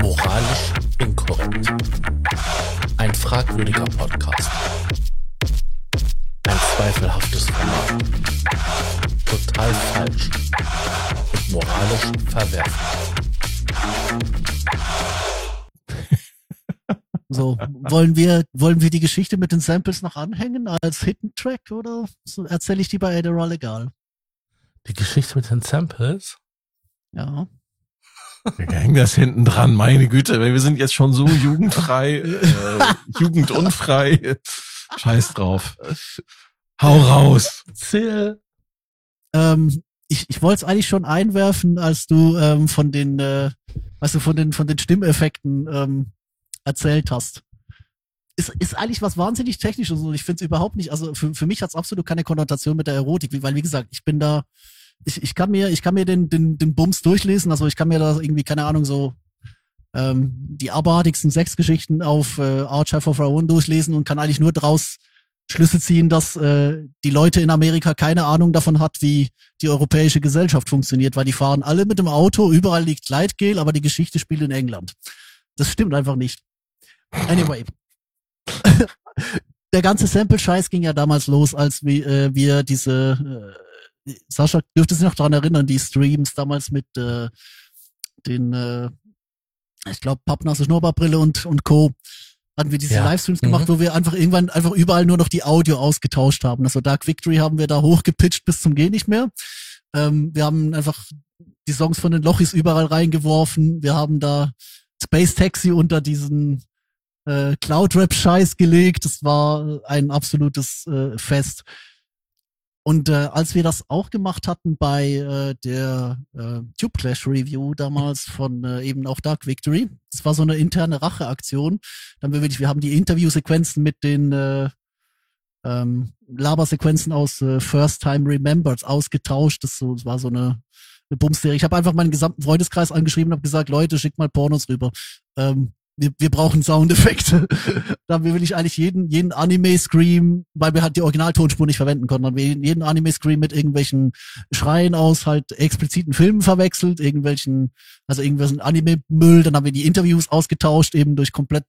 Moralisch inkorrekt. Ein fragwürdiger Podcast. Ein zweifelhaftes Format. Total falsch. Und moralisch verwerflich. So, wollen wir, wollen wir die Geschichte mit den Samples noch anhängen als Hidden Track oder so erzähle ich die bei Adderall egal? Die Geschichte mit den Samples? Ja. Wir hängen das hinten dran, meine Güte, wir sind jetzt schon so jugendfrei, äh, jugendunfrei. Scheiß drauf. Hau raus. Erzähl. Ähm, ich, ich wollte es eigentlich schon einwerfen, als du ähm, von den, äh, weißt du, von den, von den Stimmeffekten ähm, erzählt hast. Ist, ist eigentlich was wahnsinnig technisches und ich finde es überhaupt nicht, also für, für mich hat es absolut keine Konnotation mit der Erotik, weil wie gesagt, ich bin da, ich, ich kann mir, ich kann mir den, den, den Bums durchlesen, also ich kann mir da irgendwie, keine Ahnung, so ähm, die abartigsten Sexgeschichten auf äh, Archive of Our Own durchlesen und kann eigentlich nur draus Schlüsse ziehen, dass äh, die Leute in Amerika keine Ahnung davon hat, wie die europäische Gesellschaft funktioniert, weil die fahren alle mit dem Auto, überall liegt Gleitgel, aber die Geschichte spielt in England. Das stimmt einfach nicht. Anyway. Der ganze Sample-Scheiß ging ja damals los, als wir, äh, wir diese, äh, Sascha dürfte sich noch dran erinnern, die Streams damals mit äh, den, äh, ich glaube, Pappnasse Schnurrbarbrille und, und Co. hatten wir diese Ja. Livestreams gemacht, Mhm. wo wir einfach irgendwann einfach überall nur noch die Audio ausgetauscht haben. Also Dark Victory haben wir da hochgepitcht bis zum Geh nicht mehr. Ähm, wir haben einfach die Songs von den Lochis überall reingeworfen. Wir haben da Space Taxi unter diesen äh, Cloud-Rap-Scheiß gelegt. Das war ein absolutes äh, Fest. Und äh, als wir das auch gemacht hatten bei äh, der äh, Tube Clash Review damals von äh, eben auch Dark Victory, das war so eine interne Racheaktion. Dann wir wirklich, wir haben die Interviewsequenzen mit den äh, ähm, Labersequenzen aus äh, First Time Remembered ausgetauscht. Das, so, das war so eine, eine Bumserie. Ich habe einfach meinen gesamten Freundeskreis angeschrieben und habe gesagt, Leute, schickt mal Pornos rüber. Ähm, wir, wir brauchen Soundeffekte. da will ich eigentlich jeden, jeden Anime-Scream, weil wir halt die Originaltonspur nicht verwenden konnten, haben wir jeden, Anime-Scream mit irgendwelchen Schreien aus halt expliziten Filmen verwechselt, irgendwelchen, also irgendwelchen Anime-Müll, dann haben wir die Interviews ausgetauscht, eben durch komplett,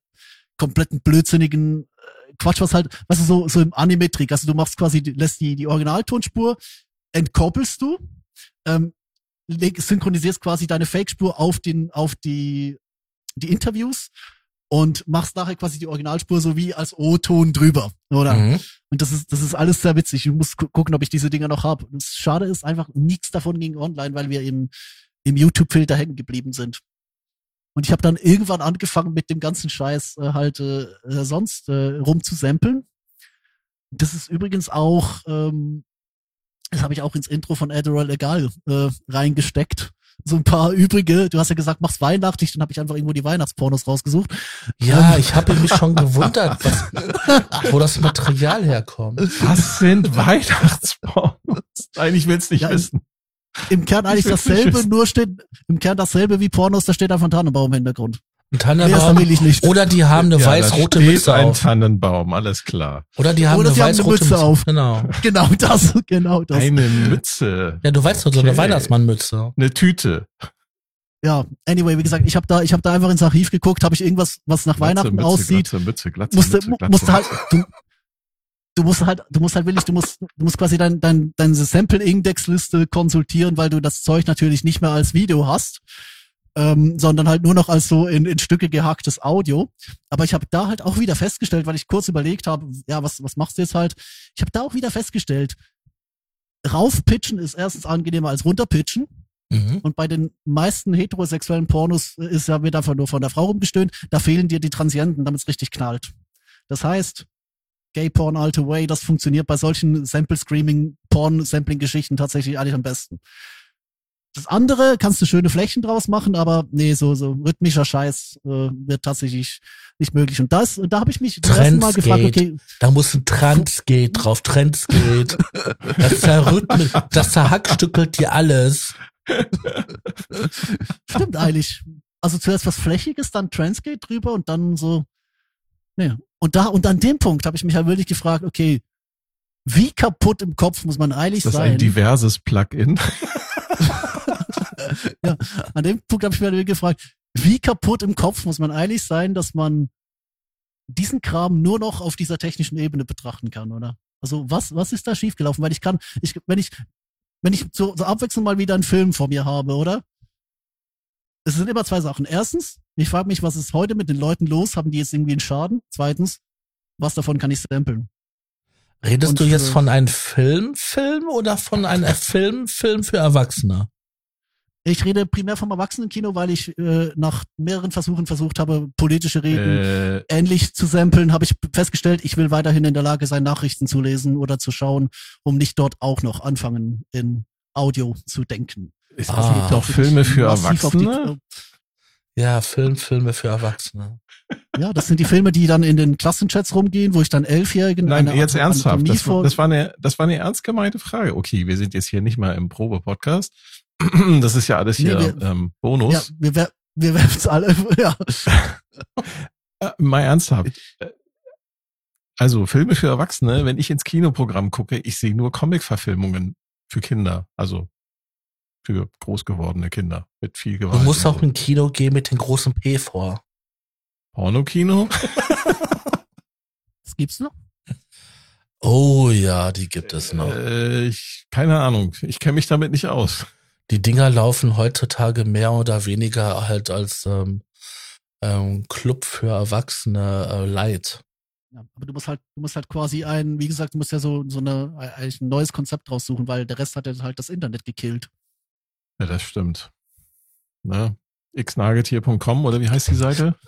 kompletten blödsinnigen äh, Quatsch, was halt, was ist so, so im Anime-Trick, also du machst quasi, lässt die, die Originaltonspur, entkoppelst du, ähm, synchronisierst quasi deine Fake-Spur auf den, auf die, die Interviews und machst nachher quasi die Originalspur so wie als O-Ton drüber, oder? Mhm. Und das ist, das ist alles sehr witzig. Ich muss gu gucken, ob ich diese Dinger noch habe. Das Schade ist einfach, nichts davon ging online, weil wir im, im YouTube-Filter hängen geblieben sind. Und ich habe dann irgendwann angefangen, mit dem ganzen Scheiß äh, halt äh, äh, sonst äh, rumzusamplen. Das ist übrigens auch, ähm, das habe ich auch ins Intro von Adderall Egal äh, reingesteckt. So ein paar übrige, du hast ja gesagt, mach's weihnachtlich, dann habe ich einfach irgendwo die Weihnachtspornos rausgesucht. Ja, ich habe mich schon gewundert, was, wo das Material herkommt. Was sind Weihnachtspornos? Nein, ich will's nicht Ja, wissen. Im Kern eigentlich dasselbe, nur steht, im Kern dasselbe wie Pornos, da steht einfach ein Tannenbaum im Hintergrund. Ein Tannenbaum. will ich nicht. Oder die haben eine Ja, weiß-rote Mütze ein auf. Tannenbaum, alles klar. Oder die haben Oder eine weiß-rote Mütze auf. Genau. Genau das, genau das. Eine Mütze, Ja, du weißt doch, so eine Okay. Weihnachtsmannmütze. eine Tüte. Ja, anyway, wie gesagt, ich habe da, ich habe da einfach ins Archiv geguckt, habe ich irgendwas, was nach Weihnachten Mütze, aussieht, Glatze, Mütze, Glatze, musste, Mütze, Glatze, musste halt, Mütze. du, du musst halt, du musst halt wirklich, du musst, du musst quasi dein, dein, deine Sample-Index-Liste konsultieren, weil du das Zeug natürlich nicht mehr als Video hast, ähm, sondern halt nur noch als so in, in Stücke gehacktes Audio. Aber ich habe da halt auch wieder festgestellt, weil ich kurz überlegt habe, ja, was, was machst du jetzt halt? Ich habe da auch wieder festgestellt, raufpitchen ist erstens angenehmer als runterpitchen. Mhm. Und bei den meisten heterosexuellen Pornos ist ja wird einfach nur von der Frau rumgestöhnt. Da fehlen dir die Transienten, damit es richtig knallt. Das heißt, Gay Porn all the way, das funktioniert bei solchen Sample-Screaming, Porn-Sampling-Geschichten tatsächlich eigentlich am besten. Das andere kannst du schöne Flächen draus machen, aber nee, so, so rhythmischer Scheiß äh, wird tatsächlich nicht möglich. Und das, da habe ich mich zum ersten Mal gefragt, okay, Da muss ein Transgate drauf, Trendsgate. Das zerrhythmisch, das zerhackstückelt dir alles. Stimmt eigentlich. Also zuerst was Flächiges, dann Transgate drüber und dann so. Nee. Und da, und an dem Punkt habe ich mich halt wirklich gefragt, okay, wie kaputt im Kopf muss man eigentlich Das ist sein? ein diverses Plugin. Ja, an dem Punkt habe ich mir gefragt, wie kaputt im Kopf muss man eigentlich sein, dass man diesen Kram nur noch auf dieser technischen Ebene betrachten kann, oder? Also was, was ist da schiefgelaufen? Weil ich kann, ich, wenn ich, wenn ich zur, zur Abwechslung mal wieder einen Film vor mir habe, oder? Es sind immer zwei Sachen. Erstens, ich frage mich, was ist heute mit den Leuten los? Haben die jetzt irgendwie einen Schaden? Zweitens, was davon kann ich stempeln? Redest Und du jetzt von einem Filmfilm oder von einem Film-Film für Erwachsene? Ich rede primär vom Erwachsenenkino, weil ich äh, nach mehreren Versuchen versucht habe, politische Reden Äh, ähnlich zu samplen, habe ich festgestellt, ich will weiterhin in der Lage sein, Nachrichten zu lesen oder zu schauen, um nicht dort auch noch anfangen, in Audio zu denken. es Ah. gibt auch Filme für auf die- Erwachsene. Ja, Film-Filme für Erwachsene. Ja, das sind die Filme, die dann in den Klassenchats rumgehen, wo ich dann Elfjährigen Nein, eine jetzt ernsthaft. Das, das, war eine, das war eine ernst gemeinte Frage. Okay, wir sind jetzt hier nicht mal im Probe-Podcast. Das ist ja alles Nee, hier wir- ähm, Bonus. Ja, wir, wer- wir werfen es alle. Ja. Äh, mal ernsthaft. Äh, Also Filme für Erwachsene, wenn ich ins Kinoprogramm gucke, ich sehe nur Comic-Verfilmungen für Kinder, also für groß gewordene Kinder mit viel Du Gewalt. musst und auch so. ein Kino gehen mit dem großen P vor. Pornokino? Das gibt's noch? Oh ja, die gibt es noch. Äh, ich, keine Ahnung, ich kenne mich damit nicht aus. Die Dinger laufen heutzutage mehr oder weniger halt als ähm, ähm, Club für Erwachsene äh, Light. Ja, aber du musst halt, du musst halt quasi ein, wie gesagt, du musst ja so, so eine, eigentlich ein neues Konzept raussuchen, weil der Rest hat ja halt das Internet gekillt. Ja, das stimmt. Ne? xnagetier.com oder wie heißt die Seite?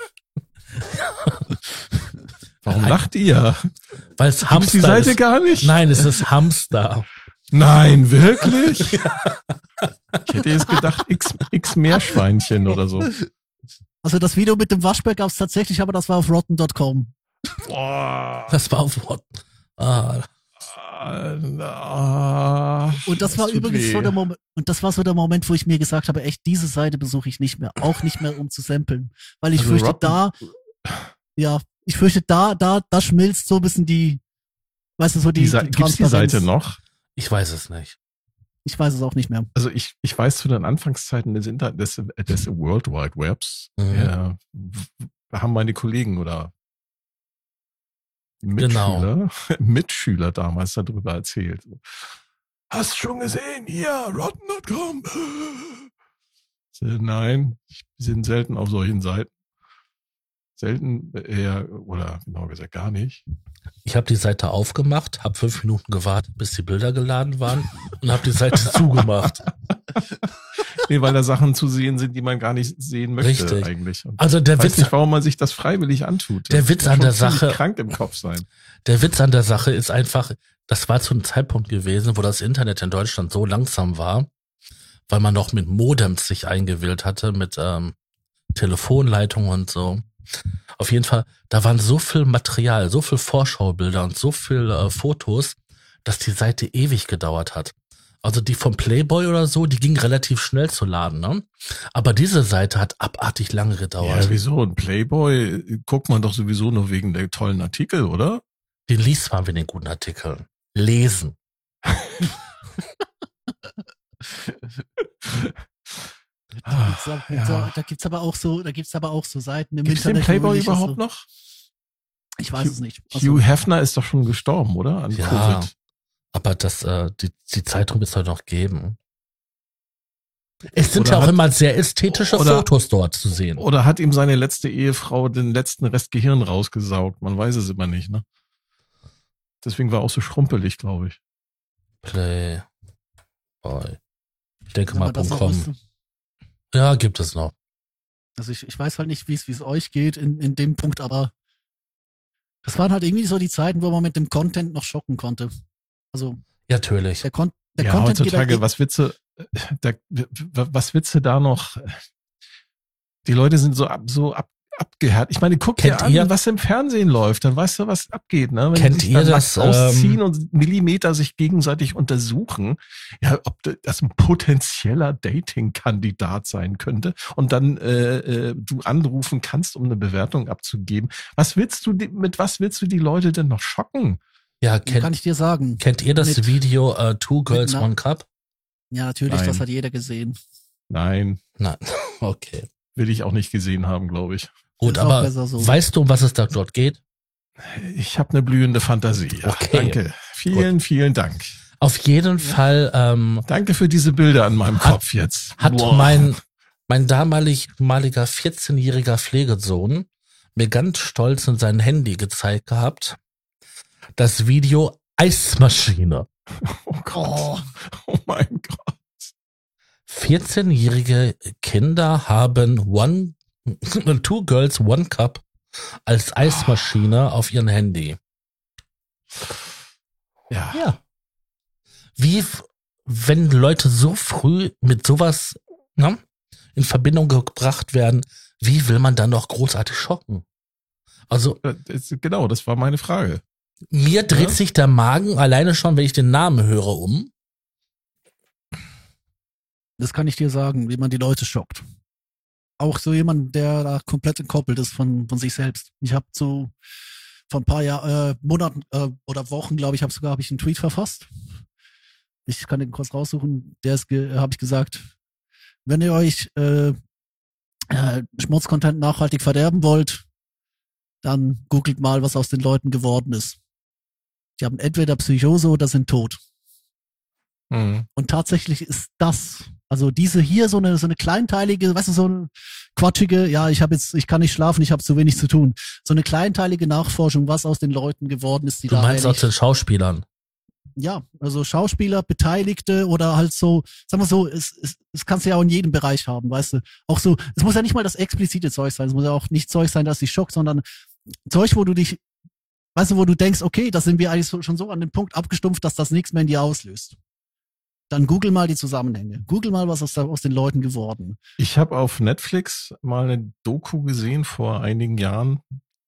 Warum lacht ihr? Weil es Hamster die Seite ist. gar nicht? Nein, es ist Hamster. Nein, wirklich? Ich hätte jetzt gedacht, X, X Meerschweinchen oder so. Also das Video mit dem Waschbär gab's tatsächlich, aber das war auf rotten.com. Boah. Das war auf Wort. Ah, Ah, Und das war tut übrigens weh. so der Moment, und das war so der Moment, wo ich mir gesagt habe, echt, diese Seite besuche ich nicht mehr, auch nicht mehr, um zu samplen. Weil ich Also fürchte, Rotten- da, ja, ich fürchte, da, da, da schmilzt so ein bisschen die, weißt du, so die, Die, die gibt's die Transparenz. Seite noch? Ich weiß es nicht. Ich weiß es auch nicht mehr. Also ich, ich weiß zu den Anfangszeiten des, Inter des, des World Wide Webs, Mhm. ja, w- haben meine Kollegen oder Genau. Mitschüler, Mitschüler damals darüber erzählt. Hast schon gesehen? Hier, rotten.com. Nein, ich bin selten auf solchen Seiten. Selten eher, oder genau gesagt gar nicht. Ich habe die Seite aufgemacht, habe fünf Minuten gewartet, bis die Bilder geladen waren und habe die Seite zugemacht. Nee, weil da Sachen zu sehen sind, die man gar nicht sehen möchte Richtig. eigentlich. Und Also der ich weiß Witz, nicht, warum man sich das freiwillig antut. Der Das Witz an der Sache- krank im Kopf sein. der Witz an der Sache ist einfach, das war zu einem Zeitpunkt gewesen, wo das Internet in Deutschland so langsam war, weil man noch mit Modems sich eingewählt hatte, mit ähm, Telefonleitungen und so. Auf jeden Fall, da waren so viel Material, so viel Vorschaubilder und so viel äh, Fotos, dass die Seite ewig gedauert hat. Also die vom Playboy oder so, die ging relativ schnell zu laden, ne? Aber diese Seite hat abartig lange gedauert. Ja, wieso? Ein Playboy äh, guckt man doch sowieso nur wegen der tollen Artikel, oder? Den liest man mit den guten Artikeln. Lesen. Da gibt's, aber- Ah, ja. da gibt's aber auch so, da gibt's aber auch so Seiten im Gibt's den Internet. Playboy überhaupt so, noch? Ich weiß Hugh- es nicht. Also, Hugh Hefner ist doch schon gestorben, oder? An Ja. Covid. Aber das, äh, die, die Zeitung wird es halt noch geben. Es sind Oder ja auch hat- immer sehr ästhetische oder- Fotos dort zu sehen. Oder hat ihm seine letzte Ehefrau den letzten Rest Gehirn rausgesaugt? Man weiß es immer nicht, ne? Deswegen war er auch so schrumpelig, glaube ich. Playboy. Ich denke mal, man das .com. wüsste. Ja, gibt es noch. Also ich, ich weiß halt nicht, wie es wie es euch geht in, in dem Punkt, aber das waren halt irgendwie so die Zeiten, wo man mit dem Content noch schocken konnte. Also Ja, natürlich. der, Con der ja, Content heutzutage, halt- was willst du, da, was willst du da noch? Die Leute sind so ab, so ab, abgehärtet. Ich meine, guck dir Kennt an, ihr- was im Fernsehen läuft, dann weißt du, was abgeht, ne? Wenn Kennt die sich ihr das, ausziehen ähm, und Millimeter sich gegenseitig untersuchen, ja, ob das ein potenzieller Dating-Kandidat sein könnte und dann äh, äh, du anrufen kannst, um eine Bewertung abzugeben. Was willst du, die- mit was willst du die Leute denn noch schocken? Ja, kann kennt, ich dir sagen. kennt ihr das mit- Video äh, Two Girls, na- One Cup? Ja, natürlich, Nein. das hat jeder gesehen. Nein. Nein. Okay. will ich auch nicht gesehen haben, glaube ich. Gut, aber so. weißt du, um was es da dort geht? Ich habe eine blühende Fantasie. Ja, Okay. Danke. Vielen, vielen Dank. Auf jeden Fall ähm, Danke für diese Bilder an meinem Hat- Kopf jetzt. hat Boah. mein, mein damaliger 14-jähriger Pflegesohn mir ganz stolz in sein Handy gezeigt gehabt. Das Video Eismaschine. Oh Gott. Oh, Oh mein Gott. 14-jährige Kinder haben One, Two Girls One Cup als Eismaschine auf ihrem Handy. Ja. Ja. Wie, wenn Leute so früh mit sowas ne, in Verbindung gebracht werden, wie will man dann noch großartig schocken? Also Genau, das war meine Frage. mir dreht Ja. sich der Magen alleine schon, wenn ich den Namen höre, um. das kann ich dir sagen, wie man die Leute schockt. Auch so jemand, der da komplett entkoppelt ist von, von sich selbst. Ich habe so vor ein paar Jahr, äh, Monaten äh, oder Wochen, glaube ich, habe sogar hab ich einen Tweet verfasst. Ich kann den kurz raussuchen. Der ist, habe ich gesagt, wenn ihr euch äh, äh, Schmutzcontent nachhaltig verderben wollt, dann googelt mal, was aus den Leuten geworden ist. Die haben entweder Psychose oder sind tot. Mhm. Und tatsächlich ist das, also diese hier so eine so eine kleinteilige, weißt du, so eine quatschige, ja, ich habe jetzt, ich kann nicht schlafen, ich habe zu wenig zu tun. So eine kleinteilige Nachforschung, was aus den Leuten geworden ist, die Du da meinst aus eigentlich- den Schauspielern. ja, also Schauspieler, Beteiligte oder halt so, sag mal so, es, es, es kannst du ja auch in jedem Bereich haben, weißt du. Auch so, es muss ja nicht mal das explizite Zeug sein, es muss ja auch nicht Zeug sein, das dich schockt, sondern Zeug, wo du dich, weißt du, wo du denkst, okay, da sind wir eigentlich so, schon so an dem Punkt abgestumpft, dass das nichts mehr in dir auslöst. Dann google mal die Zusammenhänge. Google mal, was da aus den Leuten geworden. Ich habe auf Netflix mal eine Doku gesehen vor einigen Jahren.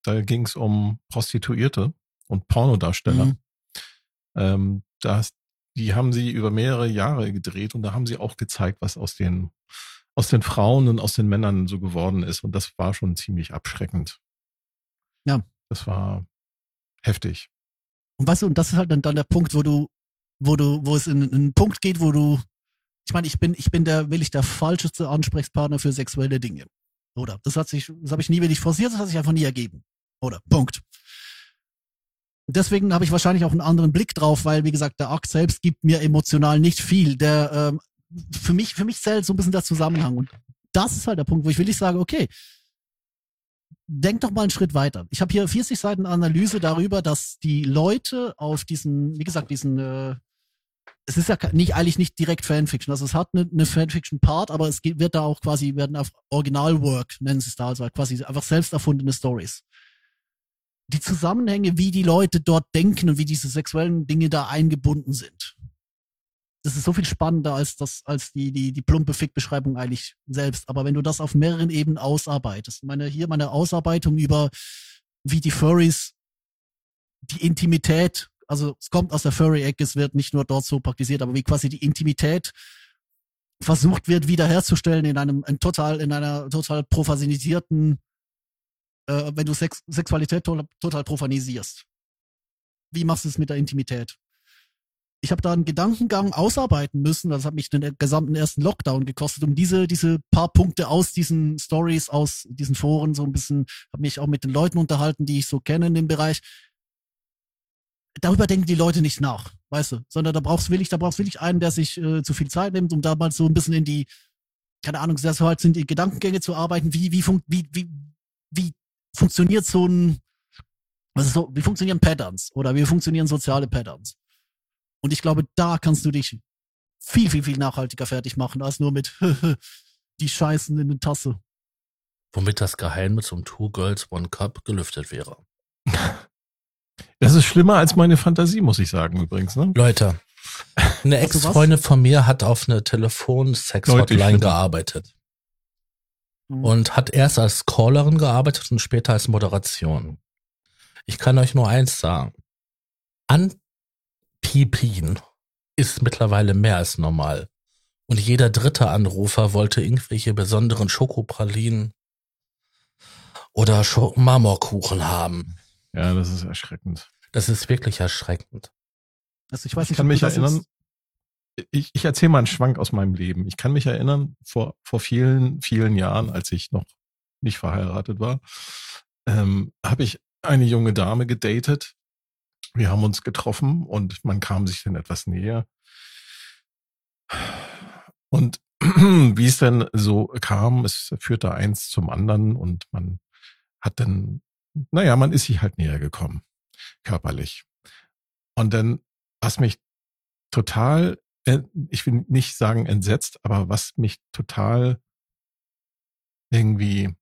Da ging es um Prostituierte und Pornodarsteller. Mhm. Ähm, das, die haben sie über mehrere Jahre gedreht und da haben sie auch gezeigt, was aus den, aus den Frauen und aus den Männern so geworden ist. Und das war schon ziemlich abschreckend. Ja. Das war heftig. Und weißt du, und das ist halt dann, dann der Punkt, wo du, wo du, wo es in, in einen Punkt geht, wo du, ich meine, ich bin, ich bin der, will ich der falscheste Ansprechpartner für sexuelle Dinge. Oder? Das hat sich, das habe ich nie wirklich forciert, das hat sich einfach nie ergeben. Oder? Punkt. Deswegen habe ich wahrscheinlich auch einen anderen Blick drauf, weil, wie gesagt, der Akt selbst gibt mir emotional nicht viel. Der, ähm, für mich, für mich zählt so ein bisschen der Zusammenhang. Und das ist halt der Punkt, wo ich wirklich sage, okay, denk doch mal einen Schritt weiter. Ich habe hier 40 Seiten Analyse darüber, dass die Leute auf diesen, wie gesagt, diesen, äh, es ist ja nicht eigentlich nicht direkt Fanfiction, also es hat eine, eine Fanfiction-Part, aber es geht, wird da auch quasi, werden auf Originalwork, nennen sie es da, also quasi einfach selbst erfundene Stories. Die Zusammenhänge, wie die Leute dort denken und wie diese sexuellen Dinge da eingebunden sind. Das ist so viel spannender als das, als die, die, die plumpe Fick-Beschreibung eigentlich selbst. Aber wenn du das auf mehreren Ebenen ausarbeitest, meine, hier meine Ausarbeitung über, wie die Furries die Intimität, also es kommt aus der Furry-Ecke, es wird nicht nur dort so praktiziert, aber wie quasi die Intimität versucht wird wiederherzustellen in einem in total in einer total profanisierten äh, wenn du Sex, Sexualität to total profanisierst. Wie machst du es mit der Intimität? Ich habe da einen Gedankengang ausarbeiten müssen, das hat mich den gesamten ersten Lockdown gekostet, um diese diese paar Punkte aus diesen Stories, aus diesen Foren so ein bisschen, habe mich auch mit den Leuten unterhalten, die ich so kenne in dem Bereich. Darüber denken die Leute nicht nach, weißt du, sondern da brauchst willig, da brauchst willig einen, der sich äh, zu viel Zeit nimmt, um da mal so ein bisschen in die, keine Ahnung, sehr so halt sind die Gedankengänge zu arbeiten, wie wie funkt, wie wie wie funktioniert so ein, was ist so, wie funktionieren Patterns oder wie funktionieren soziale Patterns? Und ich glaube, da kannst du dich viel, viel, viel nachhaltiger fertig machen, als nur mit die Scheißen in der Tasse. Womit das Geheimnis um Two Girls One Cup gelüftet wäre. Das ist schlimmer als meine Fantasie, muss ich sagen, übrigens. Ne? Leute, eine? Ex-Freundin von mir hat auf eine Telefon-Sex-Hotline gearbeitet. Mhm. und hat erst als Callerin gearbeitet und später als Moderation. Ich kann euch nur eins sagen. Anpipin ist mittlerweile mehr als normal. Und jeder dritte Anrufer wollte irgendwelche besonderen Schokopralinen oder Marmorkuchen haben. Ja, das ist erschreckend. Das ist wirklich erschreckend. Also ich weiß Ich nicht, kann mich erinnern, ich, ich erzähle mal einen Schwank aus meinem Leben. Ich kann mich erinnern, vor, vor vielen, vielen Jahren, als ich noch nicht verheiratet war, ähm, habe ich eine junge Dame gedatet. Wir haben uns getroffen und man kam sich dann etwas näher. Und wie es denn so kam, es führte eins zum anderen und man hat dann, naja, man ist sich halt näher gekommen, körperlich. Und dann, was mich total, äh, ich will nicht sagen entsetzt, aber was mich total irgendwie,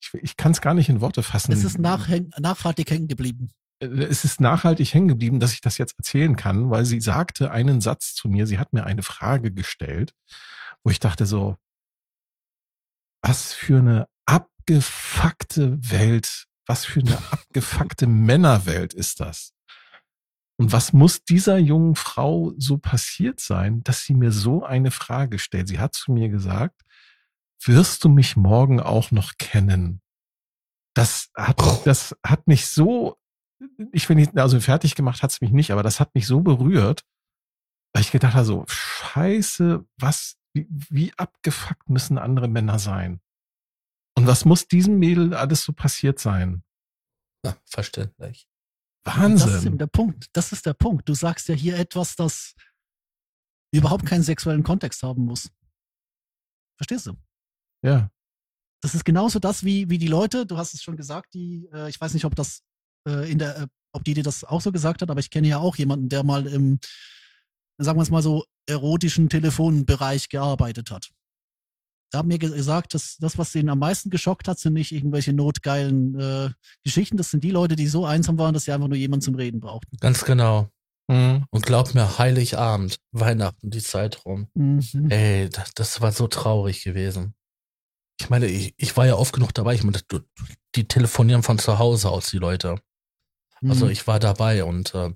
ich, ich kann es gar nicht in Worte fassen. Es ist nach, nachhaltig hängen geblieben. Äh, es ist nachhaltig hängen geblieben, dass ich das jetzt erzählen kann, weil sie sagte einen Satz zu mir, sie hat mir eine Frage gestellt, wo ich dachte so, was für eine abgefuckte Welt, was für eine abgefuckte Männerwelt ist das? Und was muss dieser jungen Frau so passiert sein, dass sie mir so eine Frage stellt? Sie hat zu mir gesagt, wirst du mich morgen auch noch kennen? Das hat, das hat mich so ich will nicht, also fertig gemacht hat's mich nicht, aber das hat mich so berührt, weil ich gedacht habe, so, scheiße, was, wie, wie abgefuckt müssen andere Männer sein? Und was muss diesem Mädel alles so passiert sein? Na, verständlich. Wahnsinn. Das ist eben der Punkt. Das ist der Punkt. Du sagst ja hier etwas, das überhaupt keinen sexuellen Kontext haben muss. Verstehst du? Ja. Das ist genauso das wie, wie die Leute, du hast es schon gesagt, die, äh, ich weiß nicht, ob das äh, in der, äh, ob die dir das auch so gesagt hat, aber ich kenne ja auch jemanden, der mal im, sagen wir es mal so, erotischen Telefonbereich gearbeitet hat. Da haben mir gesagt, dass das, was ihn am meisten geschockt hat, sind nicht irgendwelche notgeilen äh, Geschichten. Das sind die Leute, die so einsam waren, dass sie einfach nur jemanden zum Reden brauchten. Ganz genau. Mhm. Und glaub mir, Heiligabend, Weihnachten, die Zeit rum. Mhm. Ey, das, das, war so traurig gewesen. Ich meine, ich, ich war ja oft genug dabei. Ich meine, die telefonieren von zu Hause aus, die Leute. Also mhm. ich war dabei und äh,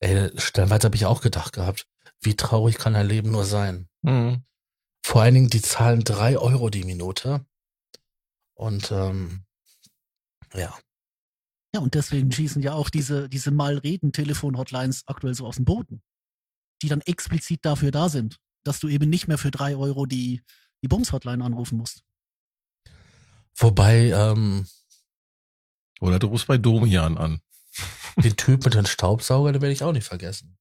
ey, stellenweise habe ich auch gedacht gehabt, wie traurig kann ein Leben nur sein. Mhm. Vor allen Dingen, die zahlen drei Euro die Minute. Und ähm, ja. Ja, und deswegen schießen ja auch diese, diese Malreden-Telefon-Hotlines aktuell so aus dem Boden. Die dann explizit dafür da sind, dass du eben nicht mehr für drei Euro die, die Bums-Hotline anrufen musst. Wobei, ähm, Oder du rufst bei Domian an. Den Typ mit dem Staubsauger, den werde ich auch nicht vergessen.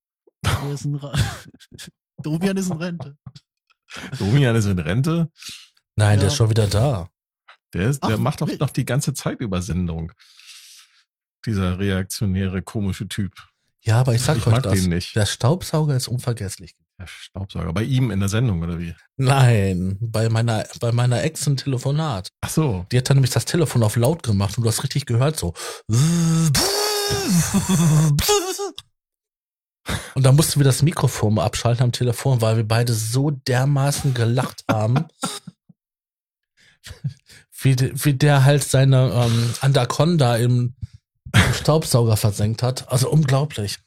Ist Domian ist in Rente. Domian ist in Rente? Nein, ja. der ist schon wieder da. Der, ist, der Ach, macht doch noch die ganze Zeit Übersendung. Dieser reaktionäre, komische Typ. Ja, aber ich sag ich euch mag das. Den nicht. Der Staubsauger ist unvergesslich. Der Staubsauger. Bei ihm in der Sendung, oder wie? Nein, bei meiner, bei meiner Ex ein Telefonat. Ach so. Die hat dann nämlich das Telefon auf laut gemacht und du hast richtig gehört so. Und dann mussten wir das Mikrofon abschalten am Telefon, weil wir beide so dermaßen gelacht haben. wie, wie der halt seine ähm, Anaconda im, im Staubsauger versenkt hat. Also unglaublich.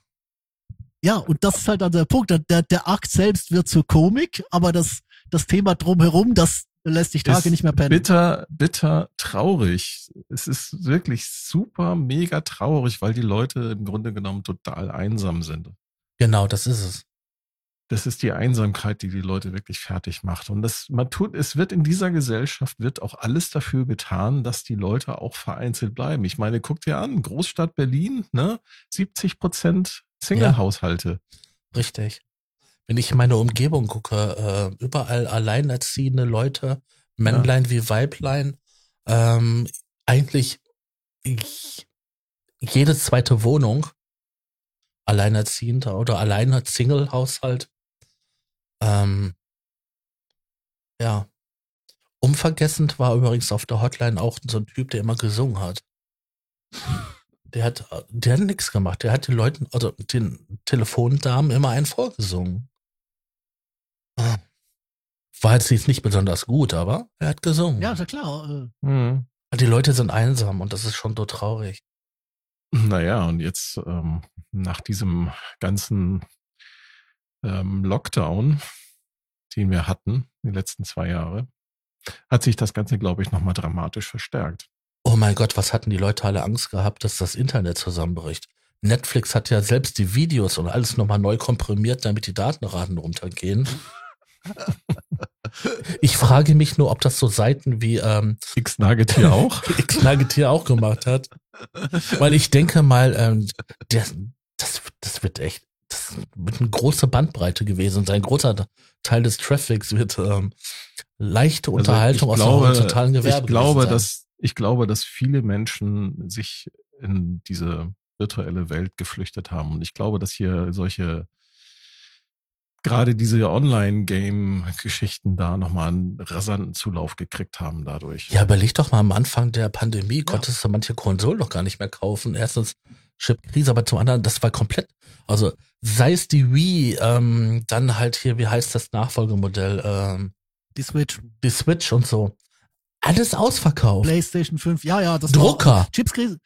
Ja, und das ist halt dann der Punkt. Der, der Akt selbst wird zur Komik, aber das, das Thema drumherum, das lässt dich Tage nicht mehr pennen. Bitter, bitter traurig. Es ist wirklich super, mega traurig, weil die Leute im Grunde genommen total einsam sind. Genau, das ist es. Das ist die Einsamkeit, die die Leute wirklich fertig macht. Und das, man tut, es wird in dieser Gesellschaft wird auch alles dafür getan, dass die Leute auch vereinzelt bleiben. Ich meine, guck dir an, Großstadt Berlin, ne? 70 Prozent Single-Haushalte. Ja, richtig wenn ich in meine Umgebung gucke, äh, überall alleinerziehende Leute, Männlein ja. wie Weiblein, ähm, eigentlich ich, jede zweite Wohnung alleinerziehend oder alleine Single-Haushalt. Ähm, ja. Unvergessend war übrigens auf der Hotline auch so ein Typ, der immer gesungen hat. Der hat, der hat nichts gemacht. Der hat den Leuten, also den Telefondamen immer einen vorgesungen. War jetzt nicht besonders gut, aber er hat gesungen. Ja, ist ja klar. Äh. Mhm. Die Leute sind einsam und das ist schon so traurig. Naja, und jetzt ähm, nach diesem ganzen ähm, Lockdown, den wir hatten, die letzten zwei Jahre, hat sich das Ganze, glaube ich, nochmal dramatisch verstärkt. Oh mein Gott, was hatten die Leute alle Angst gehabt, dass das Internet zusammenbricht? Netflix hat ja selbst die Videos und alles nochmal neu komprimiert, damit die Datenraten runtergehen. Ich frage mich nur, ob das so Seiten wie ähm, X-Nugget hier auch. X-Nugget hier auch gemacht hat. Weil ich denke mal, ähm, der, das, das wird echt, das wird eine große Bandbreite gewesen sein. Ein großer Teil des Traffics wird ähm, leichte Unterhaltung also aus glaube, dem totalen Gewerbe. Ich glaube, dass, ich glaube, dass viele Menschen sich in diese virtuelle Welt geflüchtet haben. Und ich glaube, dass hier solche gerade diese Online-Game-Geschichten da nochmal einen rasanten Zulauf gekriegt haben dadurch. Ja, überleg doch mal, am Anfang der Pandemie konntest du manche Konsolen noch gar nicht mehr kaufen. Erstens Chip-Krise, aber zum anderen, das war komplett, also sei es die Wii, ähm, dann halt hier, wie heißt das Nachfolgemodell, ähm, Die Switch. die Switch und so. Alles ausverkauft. PlayStation 5, ja, ja, das Drucker. Chipskrise.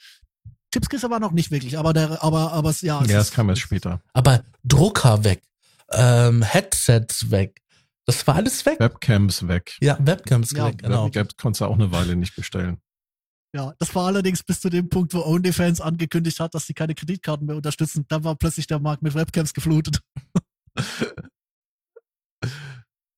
Chipskrise war noch nicht wirklich, aber der, aber, aber ja. es ja, es kam erst später. Aber Drucker weg, ähm, Headsets weg. Das war alles weg. Webcams weg. Ja, Webcams Ja, weg, genau. Webcams konntest du auch eine Weile nicht bestellen. Ja, das war allerdings bis zu dem Punkt, wo OnlyFans angekündigt hat, dass sie keine Kreditkarten mehr unterstützen. Dann war plötzlich der Markt mit Webcams geflutet.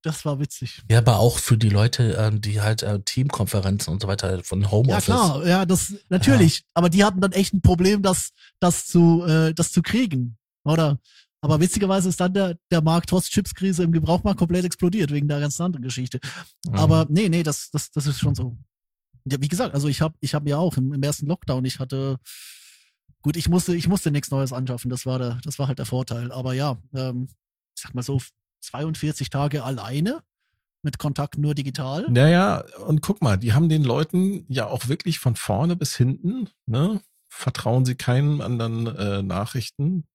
das war witzig. Ja, aber auch für die Leute, ähm, die halt äh, Teamkonferenzen und so weiter von Ja, Homeoffice. klar, ja, das natürlich. Aber die hatten dann echt ein Problem, das, das zu, äh, das zu kriegen, oder? Aber witzigerweise ist dann der, der Markt trotz Chipskrise im Gebrauchmarkt komplett explodiert wegen der ganzen anderen Geschichte. Mhm. Aber nee, nee, das, das, das ist schon so. Ja, wie gesagt, also ich habe ich hab mir auch im, im ersten Lockdown, ich hatte, gut, ich musste, ich musste nichts Neues anschaffen, das war der, das war halt der Vorteil. Aber ja, ähm, ich sag mal so, 42 Tage alleine mit Kontakt nur digital. Naja, und guck mal, die haben den Leuten ja auch wirklich von vorne bis hinten, ne? Vertrauen sie keinen anderen äh, Nachrichten.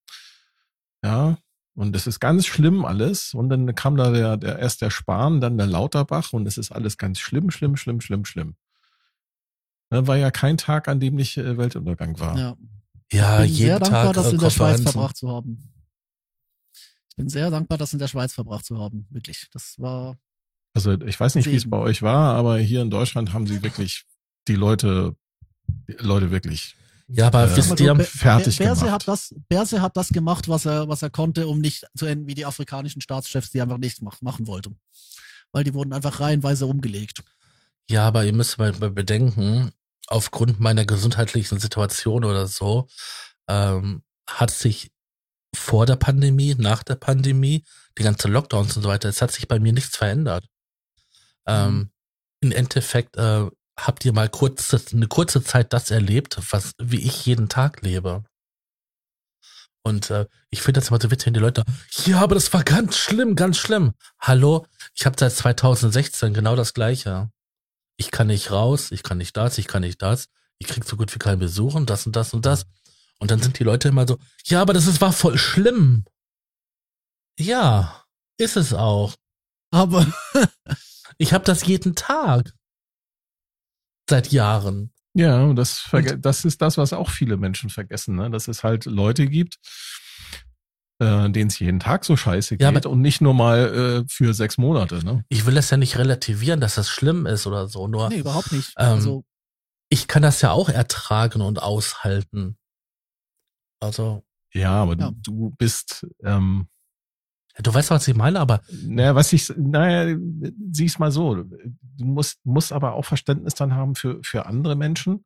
Ja, und es ist ganz schlimm alles. Und dann kam da der, der erst der Spahn, dann der Lauterbach und es ist alles ganz schlimm, schlimm, schlimm, schlimm, schlimm. Ne, war ja kein Tag, an dem nicht äh, Weltuntergang war. Ja. Ja, ich bin jeden sehr dankbar, Tag das äh, in der Schweiz verbracht zu haben. Ich bin sehr dankbar, das in der Schweiz verbracht zu haben. Wirklich. Das war, Also ich weiß nicht, wie es bei euch war, aber hier in Deutschland haben sie wirklich die Leute, die Leute wirklich. Ja, aber Äh, wisst ihr, fertig Be- Berse gemacht. hat das, Berse hat das gemacht, was er, was er konnte, um nicht zu enden wie die afrikanischen Staatschefs, die einfach nichts mach, machen wollten. Weil die wurden einfach reihenweise umgelegt. Ja, aber ihr müsst mal mal bedenken, aufgrund meiner gesundheitlichen Situation oder so, ähm, hat sich vor der Pandemie, nach der Pandemie, die ganze Lockdowns und so weiter, es hat sich bei mir nichts verändert. Ähm, Im Endeffekt äh, habt ihr mal kurze, eine kurze Zeit das erlebt, was wie ich jeden Tag lebe. Und äh, ich finde das immer so witzig, wenn die Leute, ja, aber das war ganz schlimm, ganz schlimm. Hallo, ich habe seit 2016 genau das gleiche ich kann nicht raus, ich kann nicht das, ich kann nicht das, ich krieg so gut wie keinen Besuch und das und das und das. Und dann sind die Leute immer so, ja, aber das ist, war voll schlimm. Ja, ist es auch. Aber Ich habe das jeden Tag. Seit Jahren. Ja, und das, verge- das ist das, was auch viele Menschen vergessen, ne? dass es halt Leute gibt, äh, denen es jeden Tag so scheiße geht Ja, aber- und nicht nur mal äh, für sechs Monate. Ne? Ich will das ja nicht relativieren, dass das schlimm ist oder so, nur nee, überhaupt nicht. Ähm, also, ich kann das ja auch ertragen und aushalten. Also, Ja, aber Ja. Du, du bist, ähm, du weißt, was ich meine, aber naja, was ich, naja, sieh's mal so, du musst, musst aber auch Verständnis dann haben für, für andere Menschen,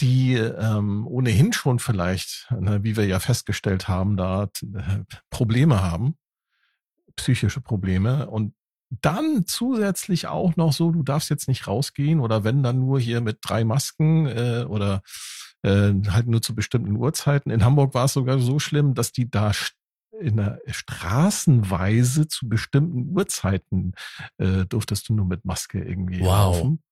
die ähm, ohnehin schon vielleicht, ne, wie wir ja festgestellt haben, da äh, Probleme haben, psychische Probleme und dann zusätzlich auch noch so, du darfst jetzt nicht rausgehen oder wenn dann nur hier mit drei Masken äh, oder äh, halt nur zu bestimmten Uhrzeiten. In Hamburg war es sogar so schlimm, dass die da in der Straßenweise zu bestimmten Uhrzeiten äh, durftest du nur mit Maske irgendwie Wow. laufen.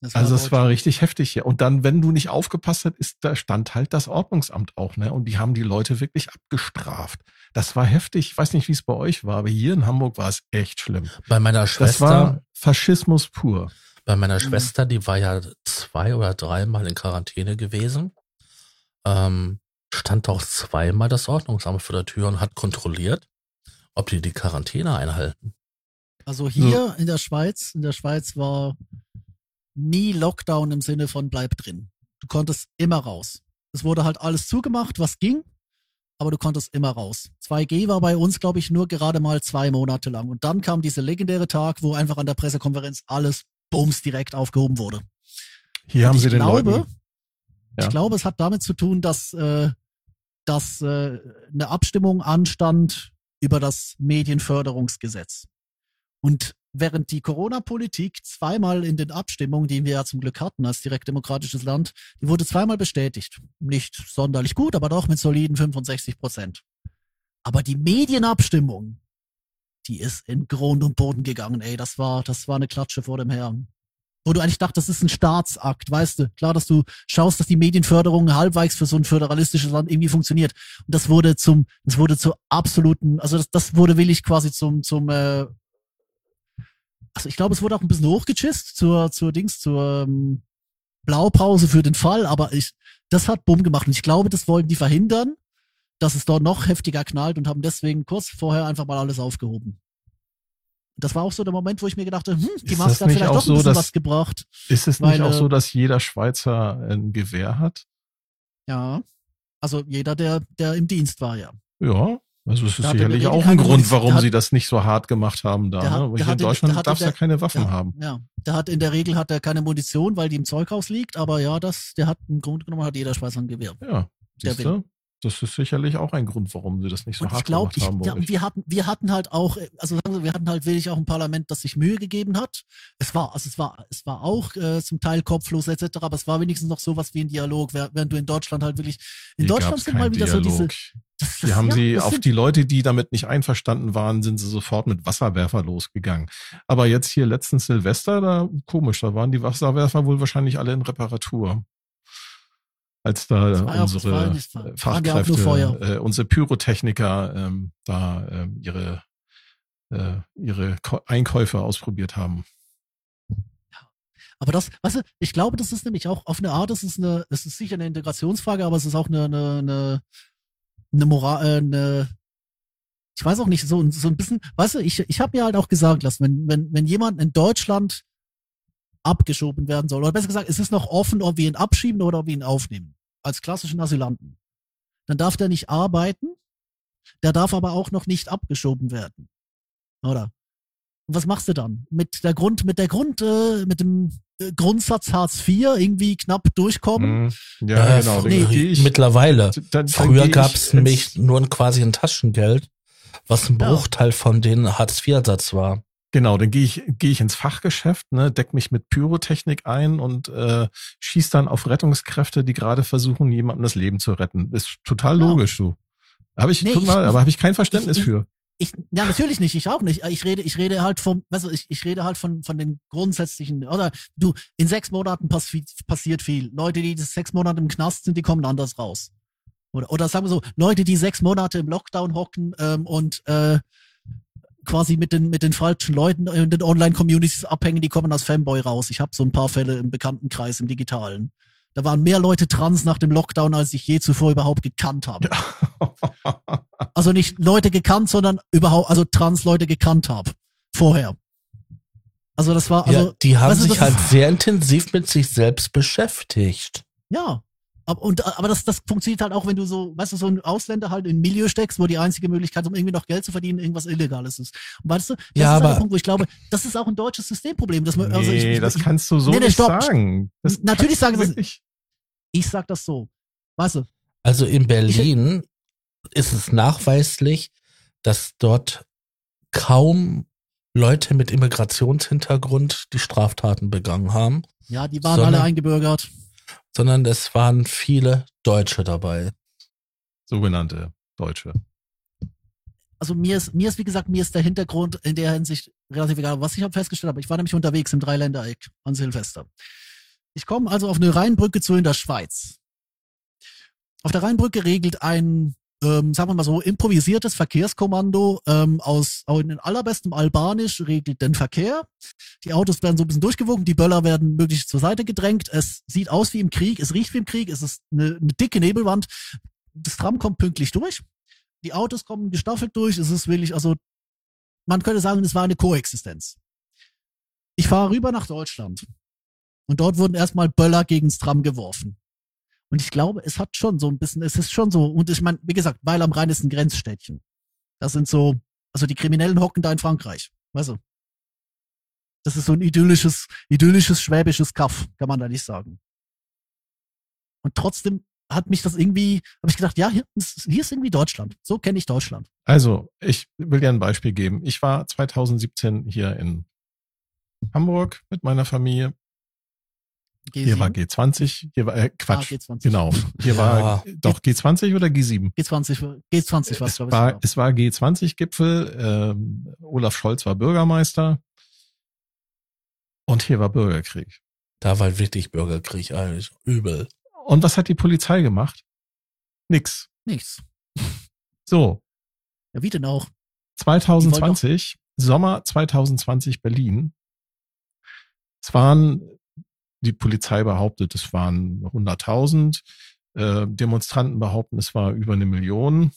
das Also es war richtig heftig hier. Und dann, wenn du nicht aufgepasst hast, ist, da stand halt das Ordnungsamt auch, ne? Und die haben die Leute wirklich abgestraft. Das war heftig. Ich weiß nicht, wie es bei euch war, aber hier in Hamburg war es echt schlimm. bei meiner Das Schwester, war Faschismus pur. Bei meiner Mhm. Schwester, die war ja zwei oder dreimal in Quarantäne gewesen, ähm, stand auch zweimal das Ordnungsamt vor der Tür und hat kontrolliert, ob die die Quarantäne einhalten. Also hier in der Schweiz, in der Schweiz war nie Lockdown im Sinne von bleib drin. Du konntest immer raus. es wurde halt alles zugemacht, was ging, aber du konntest immer raus. 2G war bei uns, glaube ich, nur gerade mal zwei Monate lang. Und dann kam dieser legendäre Tag, wo einfach an der Pressekonferenz alles bums direkt aufgehoben wurde. Hier Und haben ich sie den glaube, Leuten. Ja. Ich glaube, es hat damit zu tun, dass, äh, dass äh, eine Abstimmung anstand über das Medienförderungsgesetz. Und während die Corona-Politik zweimal in den Abstimmungen, die wir ja zum Glück hatten als direktdemokratisches Land, die wurde zweimal bestätigt. Nicht sonderlich gut, aber doch mit soliden 65 Prozent. Aber die Medienabstimmung, die ist in Grund und Boden gegangen, ey. Das war, das war eine Klatsche vor dem Herrn. Wo du eigentlich dachtest, das ist ein Staatsakt, weißt du? Klar, dass du schaust, dass die Medienförderung halbwegs für so ein föderalistisches Land irgendwie funktioniert. Und das wurde zum, das wurde zur absoluten, also das, das wurde willig quasi zum, zum, äh, also ich glaube, es wurde auch ein bisschen hochgechist zur, zur Dings, zur ähm, Blaupause für den Fall, aber ich, das hat Bumm gemacht. Und ich glaube, das wollten die verhindern, dass es dort noch heftiger knallt und haben deswegen kurz vorher einfach mal alles aufgehoben. Das war auch so der Moment, wo ich mir gedacht habe, hm, die Ist Maske hat vielleicht auch doch ein so, bisschen dass- was gebracht. Ist es nicht auch äh, so, dass jeder Schweizer ein Gewehr hat? Ja. Also jeder, der, der im Dienst war, ja. Ja. Also es ist sicherlich auch ein Grund, warum hat- sie das nicht so hart gemacht haben da. hat- ne? Hier in in- Deutschland darfst du ja keine Waffen ja, haben. Ja. Der hat in der Regel hat er keine Munition, weil die im Zeughaus liegt, aber ja, das, der hat im Grunde genommen hat jeder Schweizer ein Gewehr. Ja, Der du? Das ist sicherlich auch ein Grund, warum sie das nicht so Und ich hart glaube, gemacht haben. ja, bei und wir hatten, wir hatten halt auch, äh, also sagen wir, wir hatten halt wirklich auch ein Parlament, das sich Mühe gegeben hat. Es war, also es war, es war auch äh, zum Teil kopflos etc., aber es war wenigstens noch sowas wie ein Dialog, während du in Deutschland halt wirklich, in Hier Deutschland sind mal wieder so diese, Dialog. das, Die haben ja, sie auf die Leute, die damit nicht einverstanden waren, sind sie sofort mit Wasserwerfer losgegangen. Aber jetzt hier letztens Silvester, da komisch, da waren die Wasserwerfer wohl wahrscheinlich alle in Reparatur. Als da unsere ja Fachkräfte, äh, unsere Pyrotechniker ähm, da ähm, ihre äh, ihre Einkäufe ausprobiert haben. Aber das, weißt du, ich glaube, das ist nämlich auch auf eine Art, das ist eine, es ist sicher eine Integrationsfrage, aber es ist auch eine, eine, eine, eine Moral, äh, eine, ich weiß auch nicht, so, so ein bisschen, weißt du, ich, ich habe mir halt auch gesagt lassen, wenn, wenn, wenn jemand in Deutschland abgeschoben werden soll, oder besser gesagt, es ist noch offen, ob wir ihn abschieben oder ob wir ihn aufnehmen, als klassischen Asylanten, dann darf der nicht arbeiten, der darf aber auch noch nicht abgeschoben werden. Oder? Und was machst du dann? Mit der Grund, mit der Grund, äh, mit dem äh, Grundsatz Hartz IV irgendwie knapp durchkommen? Mhm. Ja, Äh, genau. nee, ich, Mittlerweile. dann, dann Früher gab es nämlich nur ein, quasi ein Taschengeld, was ein Ja. Bruchteil von den Hartz-IV-Satz war. Genau, dann gehe ich, gehe ich ins Fachgeschäft, ne, deck mich mit Pyrotechnik ein und äh, schieß dann auf Rettungskräfte, die gerade versuchen, jemandem das Leben zu retten. Ist total Ja. logisch, du. Habe ich, Nee, ich- mal, aber habe ich kein Verständnis ich- für. Ich, ja, natürlich nicht, ich auch nicht. Ich rede, ich rede halt vom, weißt du, ich, ich rede halt von, von den grundsätzlichen, oder du, in sechs Monaten passi passiert viel. Leute, die sechs Monate im Knast sind, die kommen anders raus. Oder, oder sagen wir so, Leute, die sechs Monate im Lockdown hocken ähm, und äh, quasi mit den, mit den falschen Leuten in den Online-Communities abhängen, die kommen als Fanboy raus. Ich habe so ein paar Fälle im Bekanntenkreis, im Digitalen. Da waren mehr Leute trans nach dem Lockdown, als ich je zuvor überhaupt gekannt habe. Also nicht Leute gekannt, sondern überhaupt, also Trans-Leute gekannt habe. Vorher. Also das war, also, ja, die haben sich halt sehr intensiv mit sich selbst beschäftigt. ja. Aber, und, aber das, das funktioniert halt auch, wenn du so, weißt du, so ein Ausländer halt in ein Milieu steckst, wo die einzige Möglichkeit, um irgendwie noch Geld zu verdienen, irgendwas Illegales ist. Und weißt du, das Ja, ist halt aber- der Punkt, wo ich glaube, das ist auch ein deutsches Systemproblem. Dass man, nee, also ich, ich, das ich, kannst du so Nee, nee, nicht stopp. sagen. Das Natürlich sagen du das- wirklich- ich sag das so. Weißt du, Also in Berlin ist es nachweislich, dass dort kaum Leute mit Immigrationshintergrund die Straftaten begangen haben, ja, die waren Sondern- alle eingebürgert. Sondern es waren viele Deutsche dabei. Sogenannte Deutsche. also mir ist, mir ist, wie gesagt, mir ist der Hintergrund in der Hinsicht relativ egal. Was ich habe festgestellt habe, ich war nämlich unterwegs im Dreiländereck an Silvester. Ich komme also auf eine Rheinbrücke zu in der Schweiz. Auf der Rheinbrücke regelt ein, ähm, sagen wir mal so, improvisiertes Verkehrskommando ähm, aus in allerbestem Albanisch regelt den Verkehr. Die Autos werden so ein bisschen durchgewogen, die Böller werden möglichst zur Seite gedrängt. Es sieht aus wie im Krieg, es riecht wie im Krieg, es ist eine, eine dicke Nebelwand. Das Tram kommt pünktlich durch. Die Autos kommen gestaffelt durch. Es ist wirklich, also man könnte sagen, es war eine Koexistenz. Ich fahre rüber nach Deutschland und dort wurden erstmal Böller gegens Tram geworfen. Und ich glaube, es hat schon so ein bisschen, es ist schon so, und ich meine, wie gesagt, weil am Rhein ist ein Grenzstädtchen. Das sind so, also die Kriminellen hocken da in Frankreich, weißt du. Das ist so ein idyllisches, idyllisches schwäbisches Kaff, kann man da nicht sagen. Und trotzdem hat mich das irgendwie, habe ich gedacht, ja, hier ist, hier ist irgendwie Deutschland. So kenne ich Deutschland. Also, ich will dir ein Beispiel geben. Ich war 2017 hier in Hamburg mit meiner Familie. G7. Hier war G20, hier war, äh, Quatsch, Ah, G20. genau. Hier Ja. war doch G20 oder G7? G20, G20 war es, Es glaube ich. es war G20-Gipfel. Ähm, Olaf Scholz war Bürgermeister. Und hier war Bürgerkrieg. Da war wirklich Bürgerkrieg, eigentlich übel. Und was hat die Polizei gemacht? Nix. Nichts. So, Ja, wie denn auch? 2020, Sommer 2020 Berlin. Es waren, die Polizei behauptet, es waren 100.000. Äh, Demonstranten behaupten, es war über eine Million.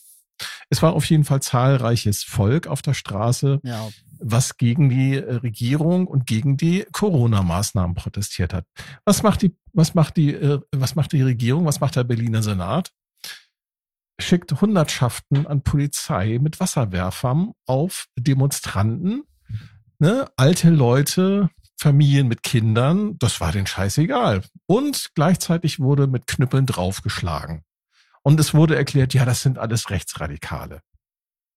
Es war auf jeden Fall zahlreiches Volk auf der Straße, Ja, was gegen die äh, Regierung und gegen die Corona-Maßnahmen protestiert hat. Was macht die, was macht die, äh, was macht die Regierung? Was macht der Berliner Senat? Schickt Hundertschaften an Polizei mit Wasserwerfern auf Demonstranten, ne? alte Leute, Familien mit Kindern. Das war den scheißegal. Und gleichzeitig wurde mit Knüppeln draufgeschlagen. Und es wurde erklärt, ja, das sind alles Rechtsradikale.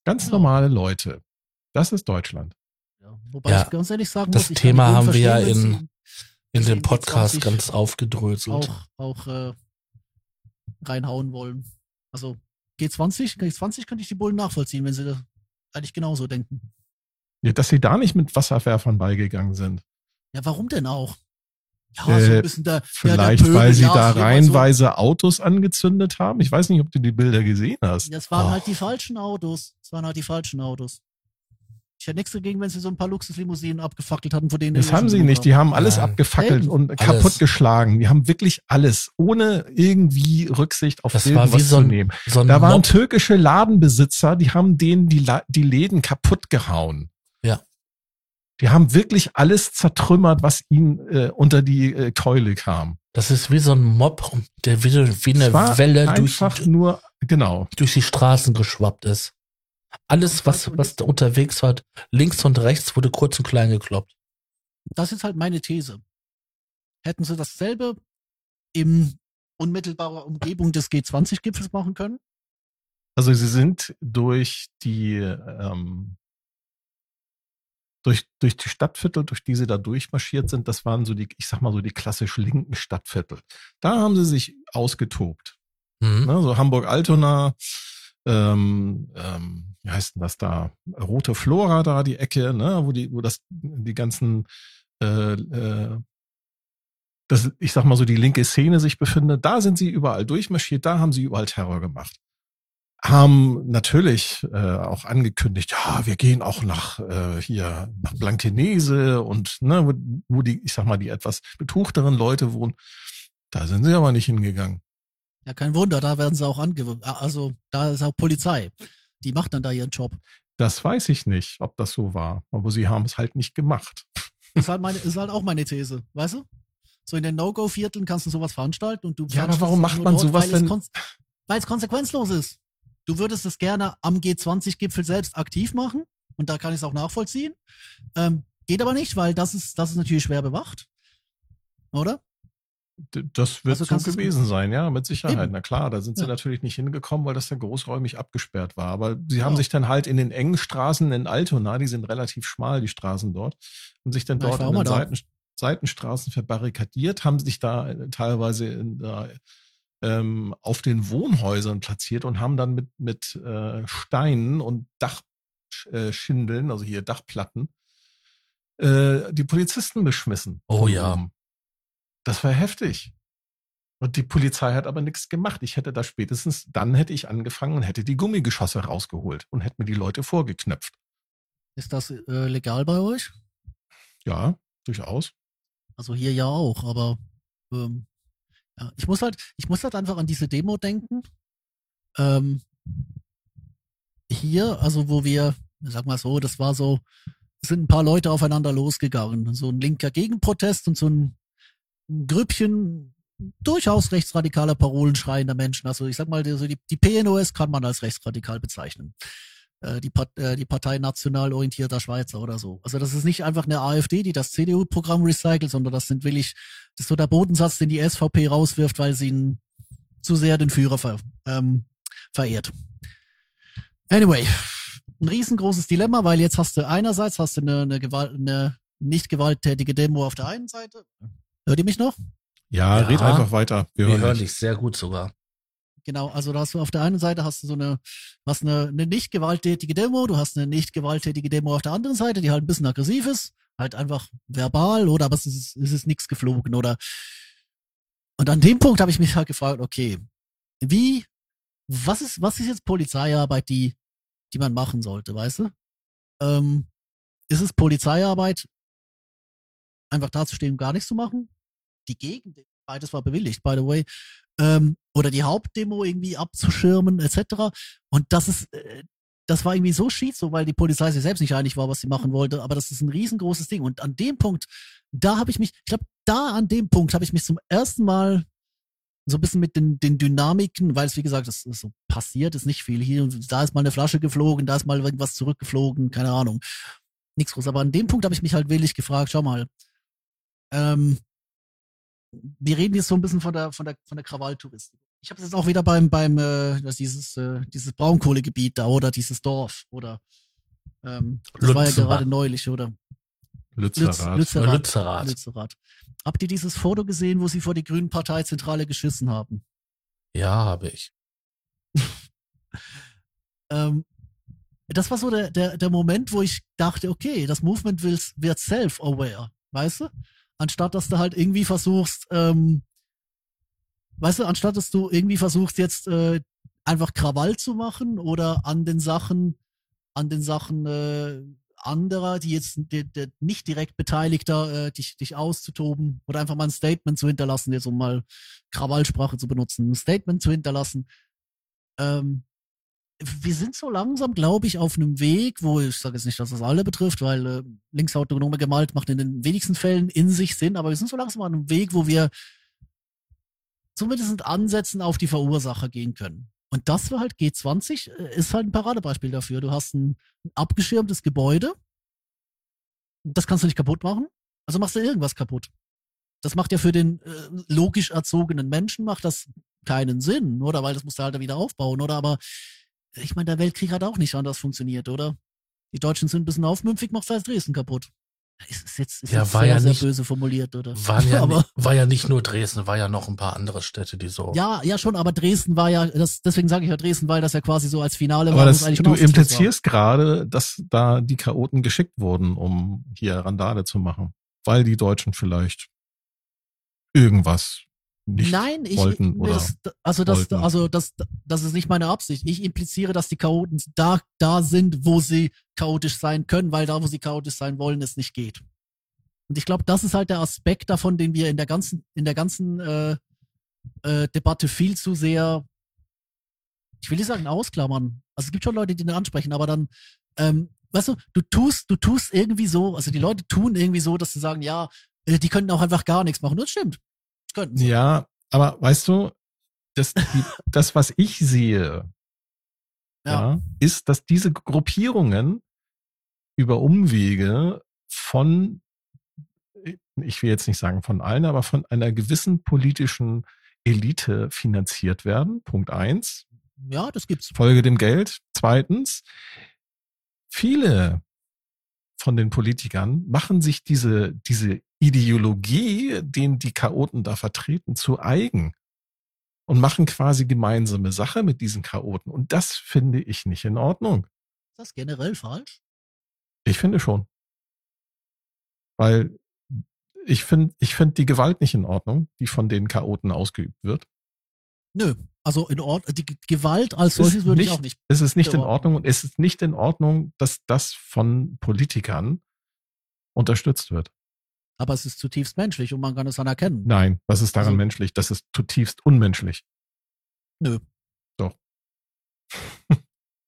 Ganz Ja. normale Leute. Das ist Deutschland. ja. Wobei Ja, ich ganz ehrlich sagen das muss, ich Thema haben wir ja in- In dem Podcast G20 ganz aufgedröselt. auch, auch äh, reinhauen wollen. Also G20, G20 könnte ich die Bullen nachvollziehen, wenn sie das eigentlich genauso denken. Ja, dass sie da nicht mit Wasserwerfern beigegangen sind. Ja, warum denn auch? Ja, Äh, so ein bisschen der, Vielleicht, der, der weil Pöbel, sie ja, da so reihenweise Autos angezündet haben. Ich weiß nicht, ob du die Bilder gesehen hast. So. Das waren Oh. halt die falschen Autos. Das waren halt die falschen Autos. Ich hätte nichts dagegen, wenn sie so ein paar Luxuslimousinen abgefackelt hatten, von denen Das haben sie nicht. Die haben alles Nein. abgefackelt Eben. und kaputtgeschlagen. Die haben wirklich alles, ohne irgendwie Rücksicht auf Das war irgendwas wie so zu ein- nehmen. So ein Da waren Mob. türkische Ladenbesitzer, die haben denen die, La die Läden kaputt gehauen. Die haben wirklich alles zertrümmert, was ihnen äh, unter die äh, Keule kam. Das ist wie so ein Mob, der wie, wie eine Welle durch, nur, genau. durch die Straßen geschwappt ist. Alles, was, was da unterwegs war, links und rechts, wurde kurz und klein gekloppt. Das ist halt meine These. Hätten sie dasselbe in unmittelbarer Umgebung des G20-Gipfels machen können? Also sie sind durch die ähm, durch, durch die Stadtviertel, durch die sie da durchmarschiert sind, das waren so die, ich sag mal so die klassisch linken Stadtviertel. Da haben sie sich ausgetobt. Mhm. Ne? So Hamburg-Altona, ähm, ähm, wie heißt denn das da? Rote Flora da, die Ecke, ne? wo die, wo das, die ganzen äh, äh, das, ich sag mal so, die linke Szene sich befindet, da sind sie überall durchmarschiert, da haben sie überall Terror gemacht haben natürlich äh, auch angekündigt, ja, wir gehen auch nach äh, hier nach Blankenese und ne, wo, wo die, ich sag mal, die etwas betuchteren Leute wohnen. Da sind sie aber nicht hingegangen. Ja, kein Wunder, da werden sie auch ange... Also, da ist auch Polizei. Die macht dann da ihren Job. Das weiß ich nicht, ob das so war, aber sie haben es halt nicht gemacht. Ist halt, meine, ist halt auch meine These, weißt du? So in den No-Go-Vierteln kannst du sowas veranstalten und du Ja, aber warum es macht man dort, sowas weil es denn- konse- Weil es konsequenzlos ist. Du würdest es gerne am G20-Gipfel selbst aktiv machen und da kann ich es auch nachvollziehen. Ähm, geht aber nicht, weil das ist, das ist natürlich schwer bewacht. Oder? Das wird Also so gewesen sein, ja, mit Sicherheit. Eben. Na klar, da sind sie Ja. natürlich nicht hingekommen, weil das da großräumig abgesperrt war. Aber sie haben Ja. sich dann halt in den engen Straßen in Altona, die sind relativ schmal, die Straßen dort, haben sich dann Ja, dort in den. Seiten, Seitenstraßen verbarrikadiert, haben sich da äh, teilweise in, äh, ähm, auf den Wohnhäusern platziert und haben dann mit, mit äh, Steinen und Dachschindeln, also hier Dachplatten, äh, die Polizisten beschmissen. Oh ja. Das war heftig. Und die Polizei hat aber nichts gemacht. Ich hätte da spätestens, dann hätte ich angefangen und hätte die Gummigeschosse rausgeholt und hätte mir die Leute vorgeknöpft. Ist das äh, legal bei euch? Ja, durchaus. Also hier ja auch, aber ähm, ja, ich muss halt, ich muss halt einfach an diese Demo denken. Ähm, hier, also wo wir, sag mal so, das war so, sind ein paar Leute aufeinander losgegangen. So ein linker Gegenprotest und so ein, ein Grüppchen durchaus rechtsradikale Parolen schreiender Menschen. Also ich sag mal, die, die, die PNOS kann man als rechtsradikal bezeichnen. Äh, die, äh, die Partei national orientierter Schweizer oder so. Also das ist nicht einfach eine AfD, die das CDU-Programm recycelt, sondern das sind wirklich, das ist so der Bodensatz, den die SVP rauswirft, weil sie ihn zu sehr den Führer ver, ähm, verehrt. Anyway, ein riesengroßes Dilemma, weil jetzt hast du einerseits hast du eine, eine, Gewalt, eine nicht gewalttätige Demo auf der einen Seite. Hört ihr mich noch? Ja, Ja. red einfach weiter. Wir, Wir hören dich sehr gut sogar. Genau, also da hast du auf der einen Seite hast du so eine, hast eine, eine nicht gewalttätige Demo, du hast eine nicht gewalttätige Demo auf der anderen Seite, die halt ein bisschen aggressiv ist, halt einfach verbal oder aber es ist, es ist nichts geflogen oder und an dem Punkt habe ich mich halt gefragt, okay, wie, was ist, was ist jetzt Polizeiarbeit, die, die man machen sollte, weißt du? Ähm, ist es Polizeiarbeit, einfach dazustehen gar nichts zu machen? Die Gegend, beides war bewilligt, by the way, ähm, oder die Hauptdemo irgendwie abzuschirmen, etc. Und das ist, äh, das war irgendwie so schief, so weil die Polizei sich selbst nicht einig war, was sie machen wollte, aber das ist ein riesengroßes Ding. Und an dem Punkt, da habe ich mich, ich glaube, da an dem Punkt habe ich mich zum ersten Mal so ein bisschen mit den, den Dynamiken, weil es wie gesagt, das ist so passiert, ist nicht viel hier da ist mal eine Flasche geflogen, da ist mal irgendwas zurückgeflogen, keine Ahnung. Nichts groß. Aber an dem Punkt habe ich mich halt willig gefragt, schau mal, ähm, wir reden jetzt so ein bisschen von der von der von der Krawalltouristik. Ich habe es jetzt auch wieder beim beim äh, dieses äh, dieses Braunkohlegebiet da oder dieses Dorf oder ähm, das war ja gerade neulich oder Lütz, Lützerath. Lützerath. Lützerath. Lützerath. Habt ihr dieses Foto gesehen, wo sie vor die Grünen Parteizentrale geschissen haben? Ja, habe ich. Ähm, das war so der, der, der Moment, wo ich dachte, okay, das Movement will, wird self-aware, weißt du? Anstatt dass du halt irgendwie versuchst, ähm, weißt du, anstatt dass du irgendwie versuchst jetzt äh, einfach Krawall zu machen oder an den Sachen, an den Sachen äh, anderer, die jetzt die, die nicht direkt Beteiligter, äh, dich, dich auszutoben oder einfach mal ein Statement zu hinterlassen, jetzt um mal Krawallsprache zu benutzen, ein Statement zu hinterlassen. Ähm, wir sind so langsam, glaube ich, auf einem Weg, wo ich sage jetzt nicht, dass das alle betrifft, weil äh, linksautonome Gewalt macht in den wenigsten Fällen in sich Sinn, aber wir sind so langsam an einem Weg, wo wir zumindest mit Ansätzen auf die Verursacher gehen können. Und das war halt G20, äh, ist halt ein Paradebeispiel dafür. Du hast ein, ein abgeschirmtes Gebäude, das kannst du nicht kaputt machen, also machst du irgendwas kaputt. Das macht ja für den äh, logisch erzogenen Menschen macht das keinen Sinn, oder? Weil das musst du halt wieder aufbauen, oder? Aber ich meine, der Weltkrieg hat auch nicht anders funktioniert, oder? Die Deutschen sind ein bisschen aufmümpfig, macht halt Dresden kaputt. Ist, ist jetzt, ist Ja, jetzt war sehr, ja sehr nicht- böse formuliert, oder? War ja, aber, nicht, war ja nicht nur Dresden, war ja noch ein paar andere Städte, die so. ja, ja schon, aber Dresden war ja, das, deswegen sage ich ja Dresden, weil das ja quasi so als Finale Aber war. das, du implizierst gerade, dass da die Chaoten geschickt wurden, um hier Randale zu machen. Weil die Deutschen vielleicht irgendwas nicht Nein, ich, wollten oder das, also das, wollten. also das, das ist nicht meine Absicht. Ich impliziere, dass die Chaoten da, da sind, wo sie chaotisch sein können, weil da, wo sie chaotisch sein wollen, es nicht geht. Und ich glaube, das ist halt der Aspekt davon, den wir in der ganzen, in der ganzen äh, äh, Debatte viel zu sehr, ich will nicht sagen ausklammern. Also es gibt schon Leute, die den ansprechen, aber dann, ähm, weißt du, du tust, du tust irgendwie so, also die Leute tun irgendwie so, dass sie sagen, ja, äh, die könnten auch einfach gar nichts machen. Das stimmt. Sie. Ja, aber weißt du, das, die, das was ich sehe, Ja. ja. ist, dass diese Gruppierungen über Umwege von, ich will jetzt nicht sagen von allen, aber von einer gewissen politischen Elite finanziert werden. Punkt eins. Ja, das gibt's. Folge dem Geld. Zweitens, viele von den Politikern machen sich diese, diese Ideologie, den die Chaoten da vertreten, zu eigen und machen quasi gemeinsame Sache mit diesen Chaoten. Und das finde ich nicht in Ordnung. Ist das generell falsch? Ich finde schon. Weil ich finde, ich finde die Gewalt nicht in Ordnung, die von den Chaoten ausgeübt wird. Nö. Also in Ordnung, die Gewalt als solches würde ich auch nicht. Es ist nicht in. Ordnung und es ist nicht in Ordnung, dass das von Politikern unterstützt wird. Aber es ist zutiefst menschlich und man kann es anerkennen. Nein, was ist daran Also- menschlich? Das ist zutiefst unmenschlich. Nö. Doch.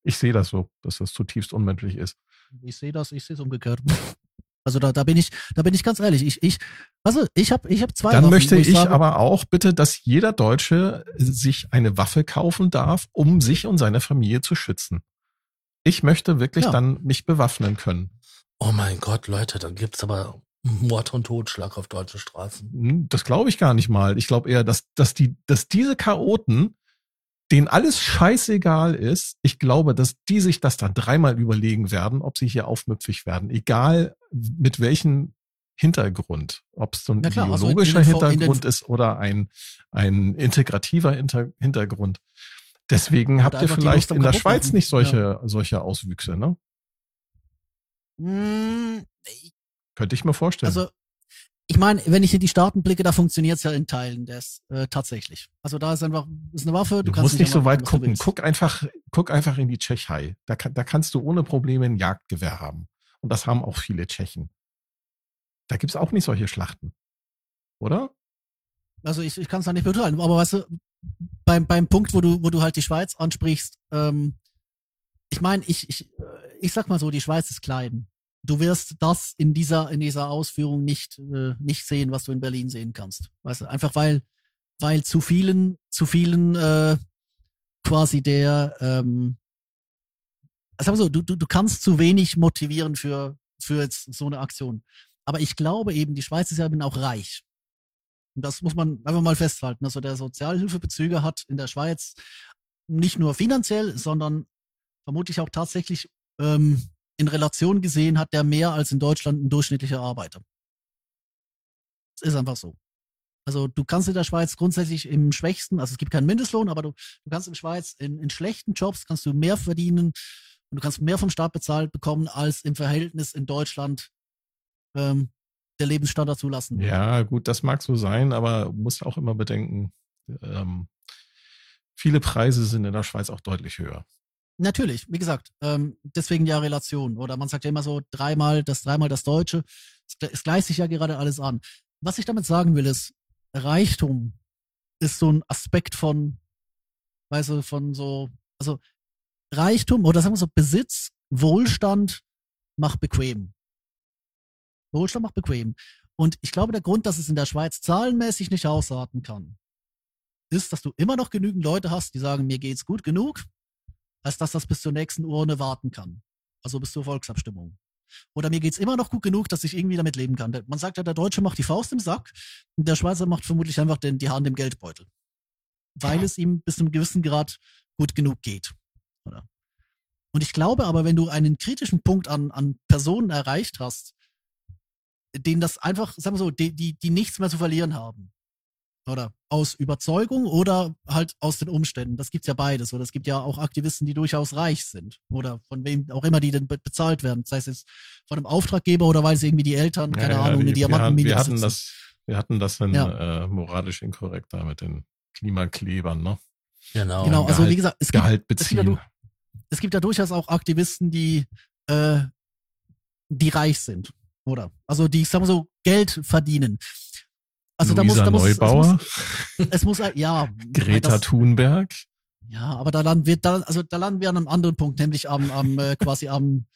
ich sehe das so, dass das zutiefst unmenschlich ist. Ich sehe das, ich sehe es umgekehrt. Also da, da bin ich, da bin ich ganz ehrlich. Ich, ich, also ich habe, ich habe zwei. Dann Waffen, möchte wo ich sage, aber auch bitte, dass jeder Deutsche sich eine Waffe kaufen darf, um sich und seine Familie zu schützen. Ich möchte wirklich Ja. dann mich bewaffnen können. Oh mein Gott, Leute, dann gibt's aber Mord und Totschlag auf deutschen Straßen. Hm, Das glaube ich gar nicht mal. Ich glaube eher, dass, dass die, dass diese Chaoten, denen alles scheißegal ist, ich glaube, dass die sich das dann dreimal überlegen werden, ob sie hier aufmüpfig werden. Egal mit welchem Hintergrund. Ob es so ein Na klar, also in- ideologischer in in den- Hintergrund ist oder ein, ein integrativer Hinter Hintergrund. Deswegen habt ihr vielleicht in der Schweiz machen. nicht solche, solche Auswüchse, ne? Könnte ich mir vorstellen. Also, ich meine, wenn ich in die Staaten blicke, da funktioniert's ja in Teilen des äh, tatsächlich. Also da ist einfach ist eine Waffe. Du, Du kannst musst nicht so weit gucken. Guck einfach, guck einfach in die Tschechei. Da, kann, da kannst du ohne Probleme ein Jagdgewehr haben. Und das haben auch viele Tschechen. Da gibt's auch nicht solche Schlachten. Oder? Also ich, ich kann es da nicht beurteilen. Aber weißt du, beim, beim Punkt, wo du, wo du halt die Schweiz ansprichst, ähm, ich meine, ich, ich, äh, ich sag mal so, die Schweiz ist klein. Du wirst das in dieser, in dieser Ausführung nicht, äh, nicht sehen, was du in Berlin sehen kannst. Weißt du, einfach weil, weil zu vielen, zu vielen äh, quasi der, ähm, sag mal so, du, du, du kannst zu wenig motivieren für, für jetzt so eine Aktion. Aber ich glaube eben, die Schweiz ist ja eben auch reich. Und das muss man einfach mal festhalten. Also der Sozialhilfebezüger hat in der Schweiz nicht nur finanziell, sondern vermutlich auch tatsächlich ähm, in Relation gesehen hat der mehr als in Deutschland ein durchschnittlicher Arbeiter. Es ist einfach so. Also du kannst in der Schweiz grundsätzlich im schwächsten, also es gibt keinen Mindestlohn, aber du, du kannst in Schweiz in, in schlechten Jobs kannst du mehr verdienen und du kannst mehr vom Staat bezahlt bekommen, als im Verhältnis in Deutschland ähm, der Lebensstandard zulassen. Ja, gut, das mag so sein, aber musst auch immer bedenken, ähm, viele Preise sind in der Schweiz auch deutlich höher. Natürlich, wie gesagt, ähm, deswegen ja Relation. Oder man sagt ja immer so dreimal das, dreimal das Deutsche. Es, gle- es gleicht sich ja gerade alles an. Was ich damit sagen will, ist, Reichtum ist so ein Aspekt von, weißt du, von so, also Reichtum oder sagen wir so, Besitz, Wohlstand macht bequem. Wohlstand macht bequem. Und ich glaube, der Grund, dass es in der Schweiz zahlenmäßig nicht ausarten kann, ist, dass du immer noch genügend Leute hast, die sagen, mir geht's gut genug, als dass das bis zur nächsten Urne warten kann. Also bis zur Volksabstimmung. Oder mir geht's immer noch gut genug, dass ich irgendwie damit leben kann. Man sagt ja, der Deutsche macht die Faust im Sack und der Schweizer macht vermutlich einfach den, die Hand im Geldbeutel. Weil es ihm bis zu einem gewissen Grad gut genug geht. Oder? Und ich glaube aber, wenn du einen kritischen Punkt an, an Personen erreicht hast, denen das einfach, sagen wir so, die, die, die nichts mehr zu verlieren haben. Oder aus Überzeugung oder halt aus den Umständen. Das gibt's ja beides. Oder es gibt ja auch Aktivisten, die durchaus reich sind. Oder von wem auch immer die denn be bezahlt werden. Sei es jetzt von einem Auftraggeber oder weil es irgendwie die Eltern, keine Ja, ja, Ahnung, eine wir, wir, hatten- Diamantenmine wir hatten das, wir hatten das dann Ja. äh, moralisch inkorrekt da mit den Klimaklebern, ne? Genau. Genau, also Gehalt- wie gesagt, es gibt, Gehalt es gibt, ja, beziehen. es gibt ja durchaus auch Aktivisten, die, äh, die reich sind. Oder? Also die, sagen wir so, Geld verdienen. Also da muss, Luisa da muss, Neubauer, es muss, es muss, ja. Greta das, Thunberg. Ja, aber da landen wir, da, also da landen wir an einem anderen Punkt, nämlich am, am äh, quasi am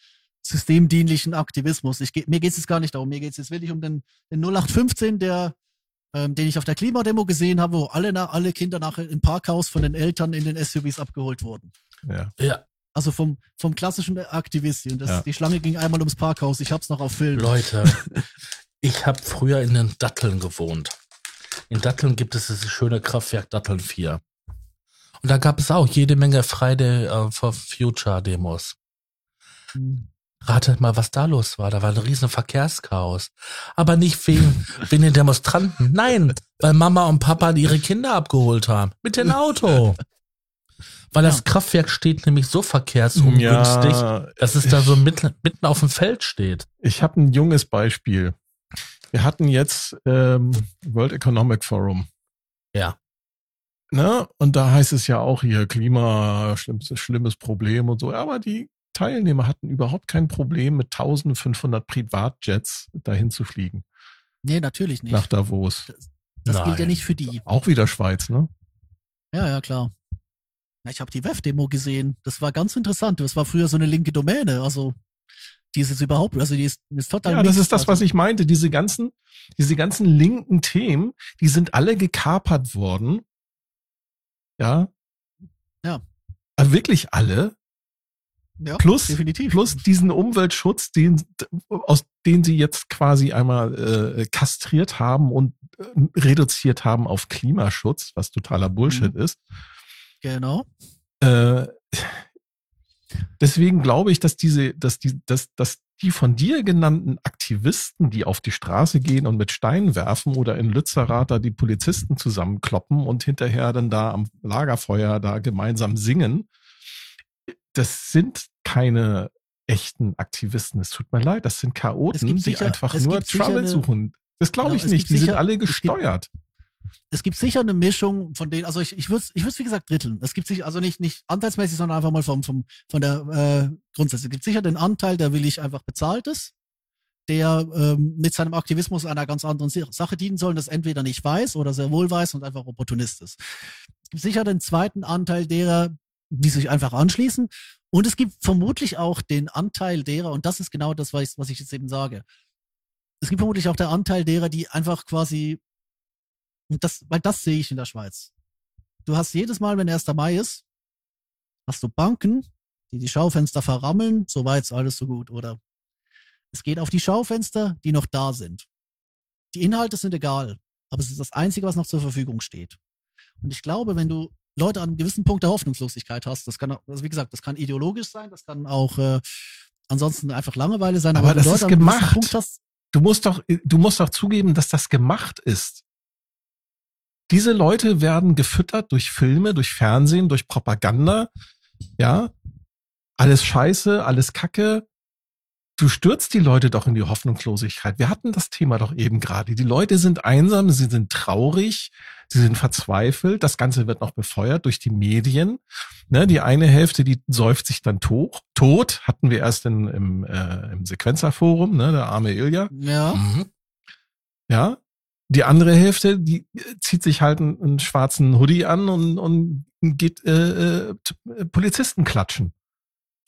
systemdienlichen Aktivismus. Ich, mir geht es jetzt gar nicht darum, mir geht es jetzt wirklich um den, den 0815, der, ähm, den ich auf der Klimademo gesehen habe, wo alle, na, alle Kinder nachher im Parkhaus von den Eltern in den SUVs abgeholt wurden. Ja. Ja, Also vom, vom klassischen Aktivisten. Das, Ja. Die Schlange ging einmal ums Parkhaus. Ich hab's noch auf Film. Leute, ich habe früher in den Datteln gewohnt. In Datteln gibt es das schöne Kraftwerk Datteln 4. Und da gab es auch jede Menge Friday äh, for Future Demos. Hm. Ratet mal, was da los war. Da war ein riesen Verkehrschaos. Aber nicht wegen, wegen den Demonstranten. Nein, weil Mama und Papa ihre Kinder abgeholt haben. Mit dem Auto. Weil das Ja. Kraftwerk steht nämlich so verkehrsungünstig, Ja, dass es da so mitten, mitten auf dem Feld steht. ich habe ein junges Beispiel. Wir hatten jetzt ähm, World Economic Forum. Ja. Ne? Und da heißt es ja auch hier Klima, schlimmes, schlimmes Problem und so. Aber die Teilnehmer hatten überhaupt kein Problem, mit 1500 Privatjets dahin zu fliegen. Nee, natürlich nicht. Nach Davos. das gilt ja nicht für die. Auch wieder Schweiz, ne? Ja, ja, klar. Ich habe die WEF-Demo gesehen. Das war ganz interessant. Das war früher so eine linke Domäne. Also Die ist jetzt überhaupt, also die ist, ist total. Ja, das ist das, was Also, ich meinte. Diese ganzen, diese ganzen linken Themen, die sind alle gekapert worden. Ja. Ja. Aber wirklich alle. Ja, Plus, definitiv. plus diesen Umweltschutz, den, aus den sie jetzt quasi einmal äh, kastriert haben und äh, reduziert haben auf Klimaschutz, was totaler Bullshit Mhm. ist. Genau. Äh, deswegen glaube ich, dass diese, dass die, dass, dass die von dir genannten Aktivisten, die auf die Straße gehen und mit Steinen werfen oder in Lützerath da die Polizisten zusammenkloppen und hinterher dann da am Lagerfeuer da gemeinsam singen, das sind keine echten Aktivisten. Es tut mir leid, das sind Chaoten, gibt die sicher- einfach nur sicher Trouble eine- suchen. Das glaube Genau, ich nicht. Die sind sicher- alle es gibt- gesteuert. Es gibt sicher eine Mischung von denen, also ich, ich würde ich würde wie gesagt dritteln. Es gibt sich also nicht nicht anteilsmäßig, sondern einfach mal vom vom von der äh, Grundsätze. Es gibt sicher den Anteil, der willig einfach bezahlt ist, der ähm, mit seinem Aktivismus einer ganz anderen Sache dienen soll, das entweder nicht weiß oder sehr wohl weiß und einfach Opportunist ist. Es gibt sicher den zweiten Anteil derer, die sich einfach anschließen. Und es gibt vermutlich auch den Anteil derer, und das ist genau das, was ich, was ich jetzt eben sage. Es gibt vermutlich auch der Anteil derer, die einfach quasi und das, weil das sehe ich in der Schweiz. Du hast jedes Mal, wenn 1. Mai ist, hast du Banken, die die Schaufenster verrammeln, soweit ist alles so gut, oder? Es geht auf die Schaufenster, die noch da sind. Die Inhalte sind egal, aber es ist das Einzige, was noch zur Verfügung steht. Und ich glaube, wenn du Leute an einem gewissen Punkt der Hoffnungslosigkeit hast, das kann, auch- also wie gesagt, das kann ideologisch sein, das kann auch äh, ansonsten einfach Langeweile sein, Aber du das Leute ist gemacht. Hast, Du musst doch, du musst doch zugeben, dass das gemacht ist. Diese Leute werden gefüttert durch Filme, durch Fernsehen, durch Propaganda. Ja. Alles Scheiße, alles Kacke. Du stürzt die Leute doch in die Hoffnungslosigkeit. Wir hatten das Thema doch eben gerade. Die Leute sind einsam, sie sind traurig, sie sind verzweifelt. Das Ganze wird noch befeuert durch die Medien. Ne, die eine Hälfte, die säuft sich dann tot. Tot hatten wir erst in, im, äh, im Sequenzerforum, ne, der arme Ilja. ja, Mhm. Ja. Die andere Hälfte, die äh, zieht sich halt einen, einen schwarzen Hoodie an und, und geht äh, äh, Polizisten klatschen.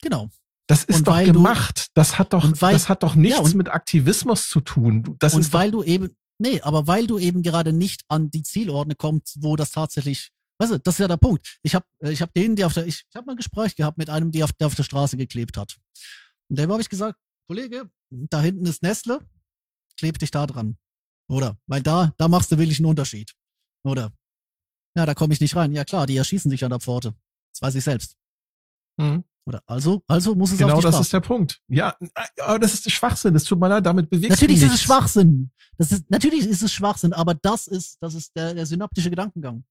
genau. Das ist Und doch weil du- gemacht. das hat doch, weil- das hat doch nichts ja, und- mit Aktivismus zu tun. Das und ist doch, weil du eben, nee, aber weil du eben gerade nicht an die Zielordne kommst, wo das tatsächlich, weißt du, das ist ja der Punkt. Ich habe ich hab denen, die auf der, ich, ich habe mal ein Gespräch gehabt mit einem, der auf, der auf der Straße geklebt hat. Und dem habe ich gesagt, Kollege, da hinten ist Nestle, kleb dich da dran. Oder? Weil da, da machst du wirklich einen Unterschied. Oder? Ja, da komme ich nicht rein. Ja klar, die erschießen sich an der Pforte. Das weiß ich selbst. Mhm. Oder? Also, also muss es genau auf die das ist der Punkt. Ja, aber das ist Schwachsinn. Das tut mir leid, damit bewegst Natürlich ist es Schwachsinn. Das ist, natürlich ist es Schwachsinn, aber das ist, das ist der, der synaptische Gedankengang.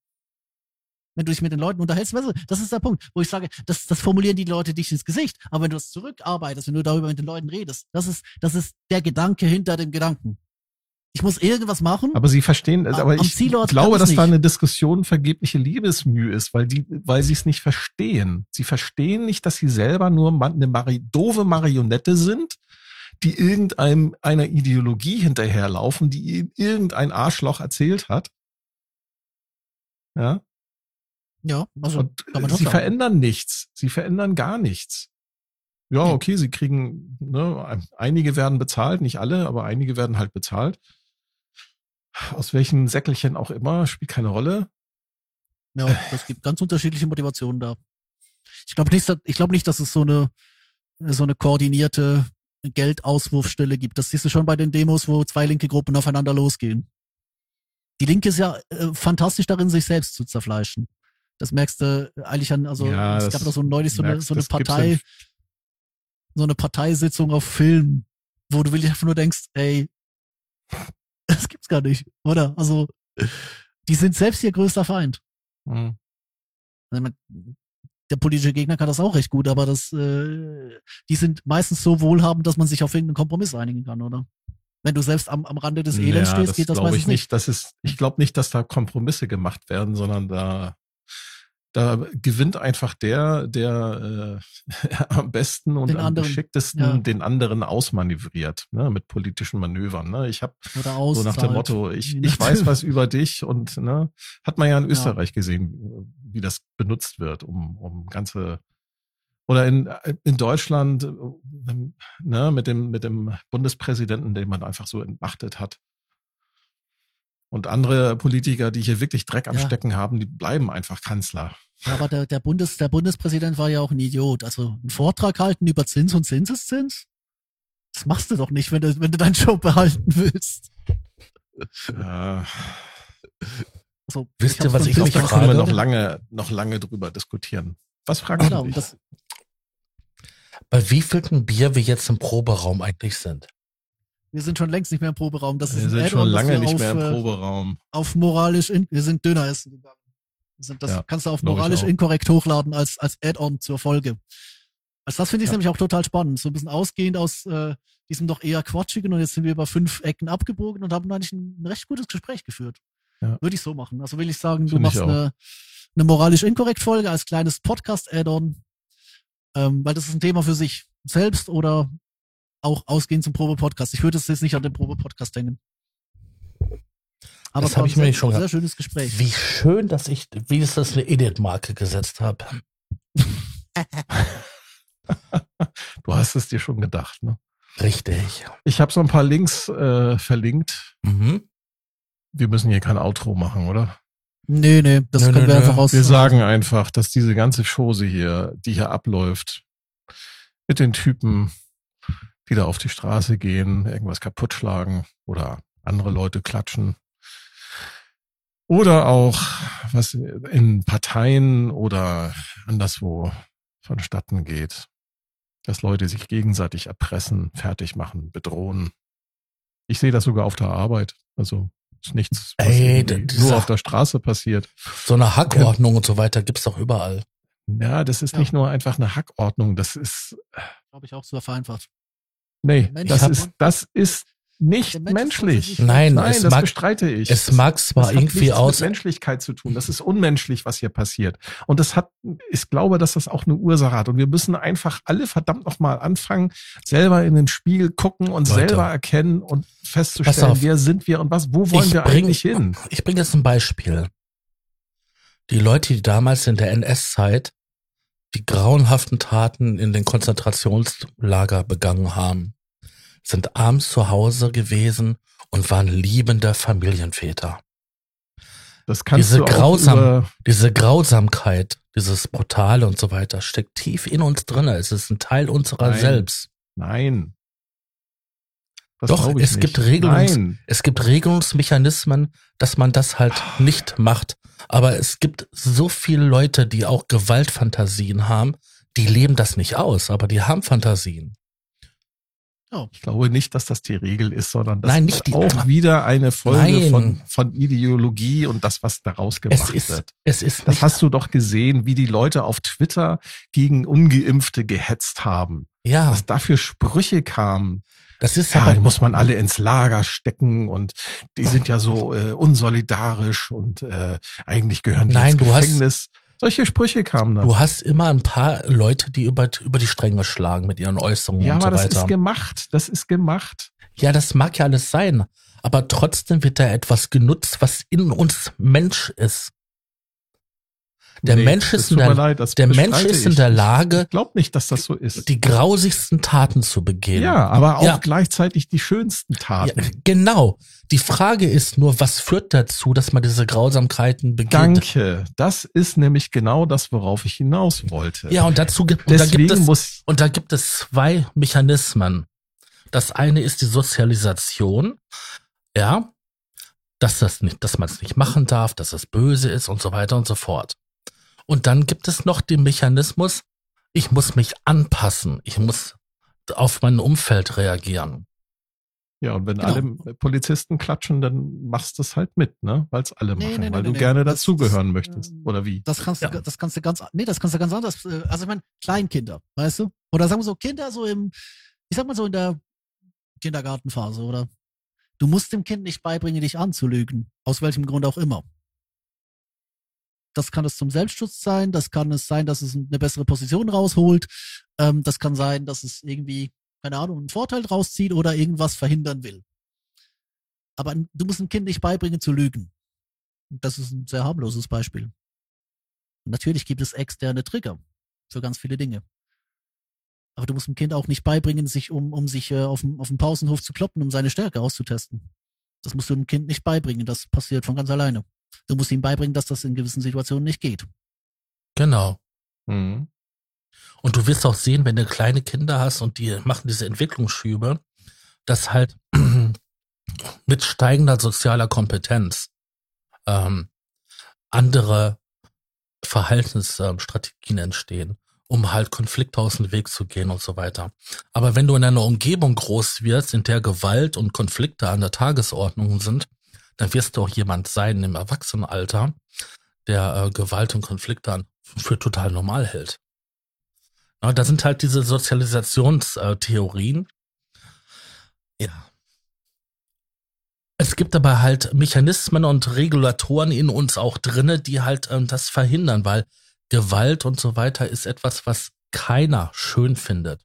Wenn du dich mit den Leuten unterhältst, weißt du, das ist der Punkt, wo ich sage, das, das formulieren die Leute dich ins Gesicht. Aber wenn du das zurückarbeitest, wenn du darüber mit den Leuten redest, das ist, das ist der Gedanke hinter dem Gedanken. Ich muss irgendwas machen. Aber sie verstehen, aber am ich glaube, dass da nicht. eine Diskussion vergebliche Liebesmühe ist, weil die, weil sie es nicht verstehen. Sie verstehen nicht, dass sie selber nur eine Mari doofe Marionette sind, die irgendeinem einer Ideologie hinterherlaufen, die ihnen irgendein Arschloch erzählt hat. Ja. ja, also, Und sie sagen. verändern nichts. Sie verändern gar nichts. Ja, Nee. okay, sie kriegen, ne, einige werden bezahlt, nicht alle, aber einige werden halt bezahlt. Aus welchen Säckelchen auch immer, spielt keine Rolle. ja, das gibt ganz unterschiedliche Motivationen da. Ich glaube nicht, dass- ich glaube nicht, dass es so eine, so eine koordinierte Geldauswurfstelle gibt. Das siehst du schon bei den Demos, wo zwei linke Gruppen aufeinander losgehen. Die Linke ist ja äh, fantastisch darin, sich selbst zu zerfleischen. Das merkst du eigentlich an, also Ja, es das gab doch so neulich so eine, merkst- so eine das gibt's Partei, so eine Parteisitzung auf Film, wo du wirklich einfach nur denkst, ey, das gibt's gar nicht, oder? Also, die sind selbst ihr größter Feind. Hm. Also, man- der politische Gegner kann das auch recht gut, aber das, äh, die sind meistens so wohlhabend, dass man sich auf irgendeinen Kompromiss einigen kann, oder? Wenn du selbst am, am Rande des Elends Ja, stehst, geht das meistens ich nicht. Das ist, ich glaube nicht, dass da Kompromisse gemacht werden, sondern da, da gewinnt einfach der, der äh, am besten und Den am anderen, geschicktesten ja. den anderen ausmanövriert, ne, mit politischen Manövern. Ne. Ich habe so nach dem. Motto, ich, ich weiß was über dich und ne, hat man ja in Ja. Österreich gesehen, wie das benutzt wird, um, um ganze Oder in, in Deutschland äh, ne, mit, dem, mit dem Bundespräsidenten, den man einfach so entmachtet hat. Und andere Politiker, die hier wirklich Dreck am Ja. Stecken haben, die bleiben einfach Kanzler. Ja, aber der, der, Bundes, der Bundespräsident war ja auch ein Idiot. Also einen Vortrag halten über Zins und Zinseszins? Das machst du doch nicht, wenn du, wenn du deinen Job behalten willst. Ja, Also, Wisst ich ihr, was ich mich da nach können wir frage? noch lange, noch lange drüber diskutieren. Was fragst Genau, du dich? Bei wievielten Bier wir jetzt im Proberaum eigentlich sind? Wir sind schon längst nicht mehr im Proberaum. Das ist wir ein sind schon lange nicht auf, mehr im äh, Proberaum. auf moralisch, in, wir sind Döner essen gegangen. Sind das Ja, kannst du auf moralisch inkorrekt hochladen als, als Add-on zur Folge. Also das finde ich Ja. nämlich auch total spannend. So ein bisschen ausgehend aus äh, diesem doch eher quatschigen und jetzt sind wir über fünf Ecken abgebogen und haben eigentlich ein, ein recht gutes Gespräch geführt. Ja. Würde ich so machen. Also will ich sagen, du machst eine, eine moralisch inkorrekt Folge als kleines Podcast-Add-on, ähm, weil das ist ein Thema für sich selbst oder auch ausgehend zum Probe-Podcast. Ich würde es jetzt nicht an den Probe-Podcast hängen. Aber Das es war hab ich ein mir schon sehr schönes Gespräch. Wie schön, dass ich, wie ist das eine Edit-Marke gesetzt habe. Du hast es dir schon gedacht, ne? Richtig. Ich habe so ein paar Links äh, verlinkt. Mhm. Wir müssen hier kein Outro machen, oder? Nee, nee, das Nö, können nö, wir einfach aus. Wir sagen einfach, dass diese ganze Chose hier, die hier abläuft, mit den Typen, die da auf die Straße gehen, irgendwas kaputt schlagen oder andere Leute klatschen. Oder auch, was in Parteien oder anderswo vonstatten geht, dass Leute sich gegenseitig erpressen, fertig machen, bedrohen. Ich sehe das sogar auf der Arbeit. Also ist nichts, was Ey, nur auf der Straße passiert. So eine Hackordnung und so weiter gibt's doch überall. Ja, das ist Ja. nicht nur einfach eine Hackordnung, das ist, Glaube ich auch so vereinfacht. Nee, Mensch, das ist, das ist nicht menschlich. Nein, Nein, es das mag, bestreite ich. es Das- mag zwar das hat irgendwie nichts aus, mit Menschlichkeit zu tun. Das ist unmenschlich, was hier passiert. Und das hat, ich glaube, dass das auch eine Ursache hat. Und wir müssen einfach alle verdammt nochmal anfangen, selber in den Spiegel gucken und Leute. selber erkennen und festzustellen, auf. wer sind wir und was, wo wollen wir bring- eigentlich hin? ich bringe jetzt ein Beispiel. Die Leute, die damals in der NS-Zeit die grauenhaften Taten in den Konzentrationslager begangen haben, sind abends zu Hause gewesen und waren liebende Familienväter. Das kannst Diese du auch grausam- Diese Grausamkeit, dieses Brutale und so weiter steckt tief in uns drinne. Es ist ein Teil unserer Nein. selbst. nein. Das Doch, es nicht. gibt Regelungs- Nein. Es gibt Regelungsmechanismen, dass man das halt nicht macht. Aber es gibt so viele Leute, die auch Gewaltfantasien haben, die leben das nicht aus, aber die haben Fantasien. Ich glaube nicht, dass das die Regel ist, sondern das Nein, ist nicht die- auch wieder eine Folge Nein. von, von Ideologie und das, was daraus gemacht Es ist, wird. es ist Das hast du doch gesehen, wie die Leute auf Twitter gegen Ungeimpfte gehetzt haben. ja, Was da für Sprüche kamen. Das ist Ja, die muss man alle ins Lager stecken und die sind ja so äh, unsolidarisch und äh, eigentlich gehören die Nein, ins du hast- Gefängnis. Solche Sprüche kamen dann. du hast immer ein paar Leute, die über, über die Stränge schlagen mit ihren Äußerungen Ja, und so aber das weiter. ist gemacht. Das ist gemacht. Ja, das mag ja alles sein, aber trotzdem wird da etwas genutzt, was in uns Mensch ist. Der Mensch das ist in der- leid, der Mensch ist in der Lage, Ich glaube nicht, dass das so ist. die grausigsten Taten zu begehen. ja, aber auch Ja. gleichzeitig die schönsten Ja, Taten. genau. Die Frage ist nur, was führt dazu, dass man diese Grausamkeiten begeht? Danke. Das ist nämlich genau das, worauf ich hinaus wollte. Ja, und dazu gibt, und da gibt es, und da gibt es zwei Mechanismen. Das eine ist die Sozialisation, ja, dass das nicht, dass man es nicht machen darf, dass es böse ist und so weiter und so fort. Und dann gibt es noch den Mechanismus, ich muss mich anpassen, ich muss auf mein Umfeld reagieren. Ja, und wenn Genau. alle Polizisten klatschen, dann machst du es halt mit, ne? Weil es alle Nee, machen, nee, weil nee, du nee. gerne Das- dazugehören das- möchtest. ähm, Oder wie? Das kannst du, Ja. das kannst du ganz, nee, das kannst du ganz anders. äh, Also ich meine, Kleinkinder, weißt du? Oder sagen wir so, Kinder so im, ich sag mal so in der Kindergartenphase, oder? Du musst dem Kind nicht beibringen, dich anzulügen. Aus welchem Grund auch immer. Das kann es zum Selbstschutz sein, das kann es sein, dass es eine bessere Position rausholt, ähm, das kann sein, dass es irgendwie, keine Ahnung, einen Vorteil draus zieht oder irgendwas verhindern will. Aber du musst dem Kind nicht beibringen zu lügen. Das ist ein sehr harmloses Beispiel. Natürlich gibt es externe Trigger für ganz viele Dinge. Aber du musst dem Kind auch nicht beibringen, sich um, um sich äh, auf, dem, auf dem Pausenhof zu kloppen, um seine Stärke auszutesten. Das musst du dem Kind nicht beibringen. Das passiert von ganz alleine. Du musst ihm beibringen, dass das in gewissen Situationen nicht geht. Genau. Mhm. Und du wirst auch sehen, wenn du kleine Kinder hast und die machen diese Entwicklungsschübe, dass halt mit steigender sozialer Kompetenz ähm, andere Verhaltensstrategien entstehen, um halt Konflikte aus dem Weg zu gehen und so weiter. Aber wenn du in einer Umgebung groß wirst, in der Gewalt und Konflikte an der Tagesordnung sind, dann wirst du auch jemand sein im Erwachsenenalter, der äh, Gewalt und Konflikte für total normal hält. Ja, da sind halt diese Sozialisationstheorien. Ja. Es gibt aber halt Mechanismen und Regulatoren in uns auch drinne, die halt ähm, das verhindern, weil Gewalt und so weiter ist etwas, was keiner schön findet.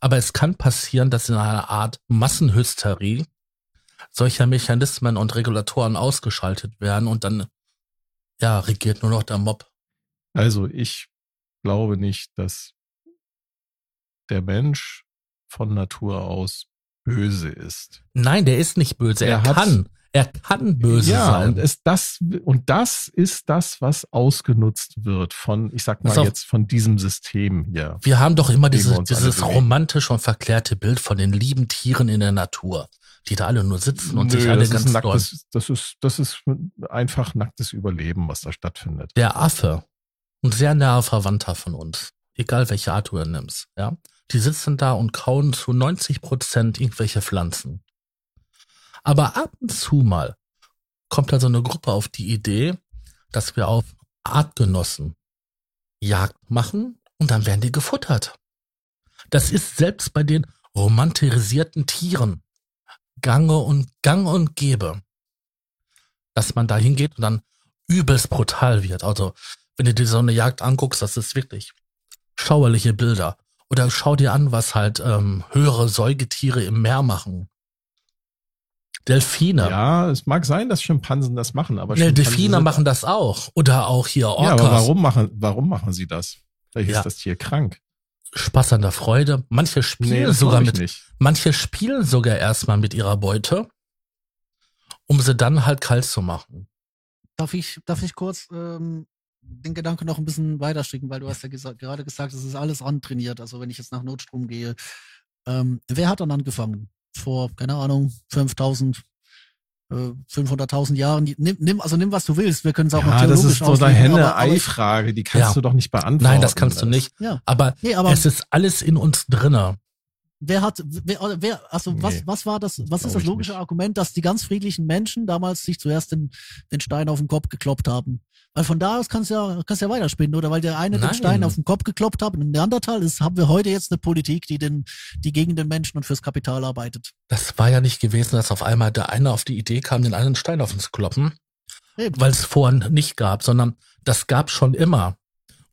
Aber es kann passieren, dass in einer Art Massenhysterie solcher Mechanismen und Regulatoren ausgeschaltet werden und dann ja regiert nur noch der Mob. Also ich glaube nicht, dass der Mensch von Natur aus böse ist. Nein, der ist nicht böse. Er, Er hat- kann. Er kann böse ja, sein. und es das und das ist das, was ausgenutzt wird von, ich sag mal auf. jetzt von diesem System hier. Wir haben doch immer wir dieses, romantisch und verklärte Bild von den lieben Tieren in der Natur, die da alle nur sitzen und sich Nö, alle das ganz doll. das ist das ist einfach nacktes Überleben, was da stattfindet. Der Affe, ein sehr naher Verwandter von uns, egal welche Art du er nimmst, ja, die sitzen da und kauen zu 90 Prozent irgendwelche Pflanzen. Aber ab und zu mal kommt da so eine Gruppe auf die Idee, dass wir auf Artgenossen Jagd machen und dann werden die gefuttert. Das ist selbst bei den romantisierten Tieren gange und gang und gäbe, dass man da hingeht und dann übelst brutal wird. Also, wenn du dir so eine Jagd anguckst, das ist wirklich schauerliche Bilder. Oder schau dir an, was halt ähm, höhere Säugetiere im Meer machen. Delfine. Ja, es mag sein, dass Schimpansen das machen, aber ne, Delfine machen das auch. Oder auch hier Orcas. Ja, aber warum machen warum machen sie das? Vielleicht Ja. ist das Tier krank. Spaß an der Freude. Manche spielen das sogar mit, nicht. manche spielen sogar erstmal mit ihrer Beute, um sie dann halt kalt zu machen. Darf ich, darf ich kurz ähm, den Gedanken noch ein bisschen weiter stricken, weil du hast ja gesa gerade gesagt, es ist alles antrainiert. Also wenn ich jetzt nach Notstrom gehe, ähm, wer hat dann angefangen? Vor, keine Ahnung, 5000, äh, 500.000 Jahren. Die- Nimm, nimm, also nimm, was du willst. Wir können es auch noch Ja, das theologisch ist so eine Henne-Ei-Frage, die kannst Ja. du doch nicht beantworten. Nein, das kannst du nicht. Ja, Aber, nee, aber es ist alles in uns drinne. Wer hat, wer, wer also was, Nee, was war das, was ist das logische. Argument, dass die ganz friedlichen Menschen damals sich zuerst den, den Stein auf den Kopf gekloppt haben? Weil von da aus kannst du ja, kannst ja weiterspinnen, oder? Weil der eine Nein. den Stein auf den Kopf gekloppt hat und im Neandertal ist, haben wir heute jetzt eine Politik, die den, die gegen den Menschen und fürs Kapital arbeitet. Das war ja nicht gewesen, dass auf einmal der eine auf die Idee kam, den einen Stein auf uns zu kloppen, weil es vorhin nicht gab, sondern das gab schon immer.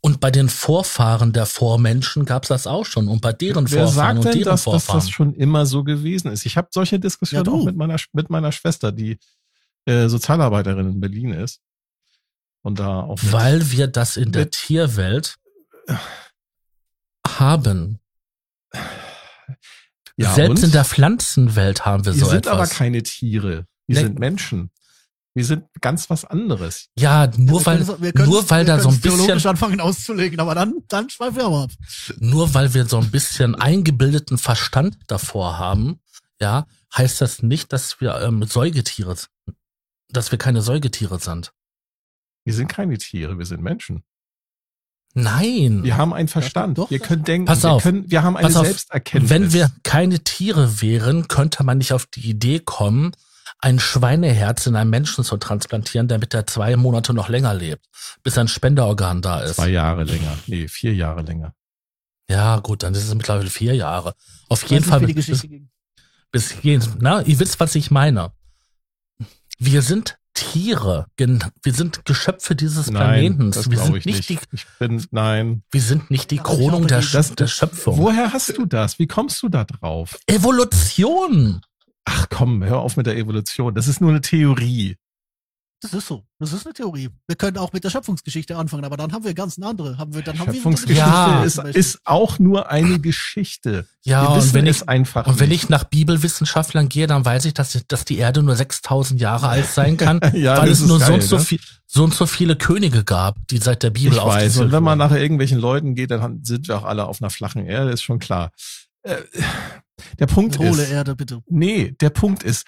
Und bei den Vorfahren der Vormenschen gab es das auch schon und bei deren Wer Vorfahren sagt und denn, deren dass, dass Vorfahren. das schon immer so gewesen ist? Ich habe solche Diskussionen Ja, auch mit meiner, mit meiner Schwester, die äh, Sozialarbeiterin in Berlin ist. Und da auch weil wir das in der Tierwelt haben. ja, Selbst und? in der Pflanzenwelt haben wir Wir so sind aber etwas. keine Tiere. Wir Nee. sind Menschen. Wir sind ganz was anderes. ja, nur Wir weil, wir können's- nur weil wir da so ein bisschen, anfangen auszulegen, aber dann, dann schweifen wir aber ab. nur weil wir so ein bisschen eingebildeten Verstand davor haben, ja, heißt das nicht, dass wir ähm, Säugetiere, dass wir keine Säugetiere sind. Wir sind keine Tiere, wir sind Menschen. Nein. Wir haben einen Verstand. doch, wir können denken. Pass wir, auf. können, wir haben eine Pass auf. Selbsterkenntnis. Wenn wir keine Tiere wären, könnte man nicht auf die Idee kommen, ein Schweineherz in einen Menschen zu transplantieren, damit er zwei Monate noch länger lebt, bis ein Spenderorgan da ist. Zwei Jahre länger. Nee, vier Jahre länger. Ja, gut, dann ist es mittlerweile vier Jahre. Auf Ich jeden Fall bis, ging. bis jeden, na, ihr wisst, was ich meine. Wir sind Tiere, wir sind Geschöpfe dieses Planeten. das Wir glaube sind ich nicht, nicht. die, Ich bin, nein. wir sind nicht die Ja, Kronung glaube, der, das- der Schöpfung. Woher hast du das? Wie kommst du da drauf? Evolution. Ach komm, hör auf mit der Evolution. Das ist nur eine Theorie. Das ist so. Das ist eine Theorie. Wir können auch mit der Schöpfungsgeschichte anfangen, aber dann haben wir ganz eine andere. Haben wir, dann haben wir Schöpfungsgeschichte Ja. ist, ist auch nur eine Geschichte. Ja, Wir und wenn es ich, einfach und wenn nicht. ich nach Bibelwissenschaftlern gehe, dann weiß ich, dass, dass die Erde nur 6000 Jahre alt sein kann, Ja, weil es nur so geil, und so ne? viel, so und so viele Könige gab, die seit der Bibel ich weiß, und wenn man nach irgendwelchen Leuten geht, dann sind wir auch alle auf einer flachen Erde, ist schon klar. Äh, der Punkt Hohle ist, Erde, bitte. nee, der Punkt ist,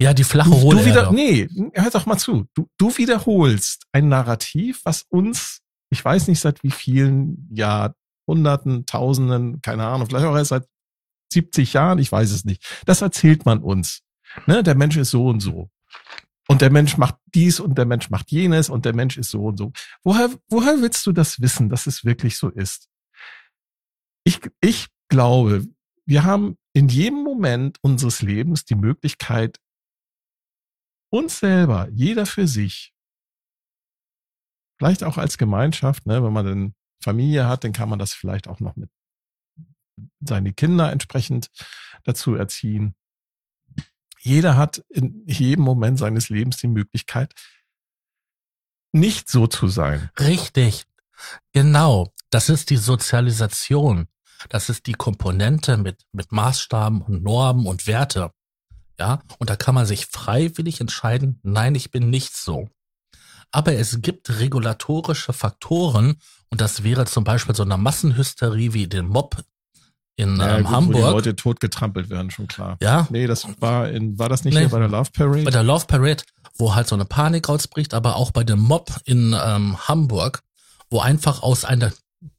Ja, die flache du, Hohle du wieder, Erde. nee, hör doch mal zu. Du, du wiederholst ein Narrativ, was uns, ich weiß nicht seit wie vielen Jahrhunderten, Tausenden, keine Ahnung, vielleicht auch erst seit 70 Jahren, ich weiß es nicht. Das erzählt man uns. Ne, der Mensch ist so und so. Und der Mensch macht dies und der Mensch macht jenes und der Mensch ist so und so. Woher, woher willst du das wissen, dass es wirklich so ist? Ich, ich glaube, wir haben in jedem Moment unseres Lebens die Möglichkeit, uns selber, jeder für sich, vielleicht auch als Gemeinschaft, ne, wenn man dann Familie hat, dann kann man das vielleicht auch noch mit seine Kinder entsprechend dazu erziehen. Jeder hat in jedem Moment seines Lebens die Möglichkeit, nicht so zu sein. Richtig. Genau. Das ist die Sozialisation. Das ist die Komponente mit, mit Maßstaben und Normen und Werte. Ja, und da kann man sich freiwillig entscheiden, nein, ich bin nicht so. Aber es gibt regulatorische Faktoren, und das wäre zum Beispiel so eine Massenhysterie wie den Mob in Ja, ähm, gut, Wo die Hamburg. Leute totgetrampelt werden, schon klar. Ja, Nee, das war in, war das nicht Nee. hier bei der Love Parade? bei der Love Parade, wo halt so eine Panik ausbricht, aber auch bei dem Mob in ähm, Hamburg, wo einfach aus einer,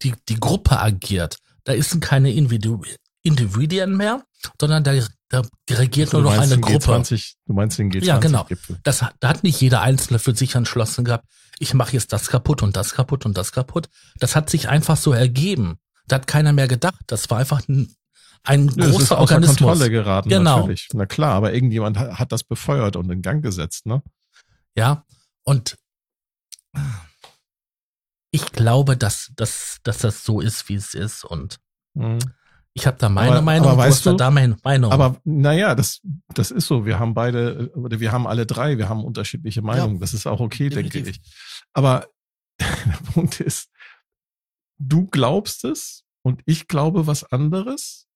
die, die Gruppe agiert. Da ist keine Individu Individuen mehr, sondern da, da regiert Also, nur noch eine Gruppe. G20, du meinst den G20-Gipfel. Ja, genau. Das, da hat nicht jeder Einzelne für sich entschlossen gehabt, ich mache jetzt das kaputt und das kaputt und das kaputt. Das hat sich einfach so ergeben. Da hat keiner mehr gedacht. Das war einfach ein, ein Ja, es ist großer außer Organismus. Kontrolle geraten, Genau. natürlich. Na klar, aber irgendjemand hat, hat das befeuert und in Gang gesetzt, ne? Ja, und ich glaube, dass, dass, dass das so ist, wie es ist. Und Mhm. ich habe da meine Aber- Meinung, aber du weißt du- da meine Meinung. Aber naja, das, das ist so. Wir haben beide, oder wir haben alle drei, wir haben unterschiedliche Meinungen. Das ist auch okay, denke definitiv. ich. Aber der Punkt ist, du glaubst es und ich glaube was anderes.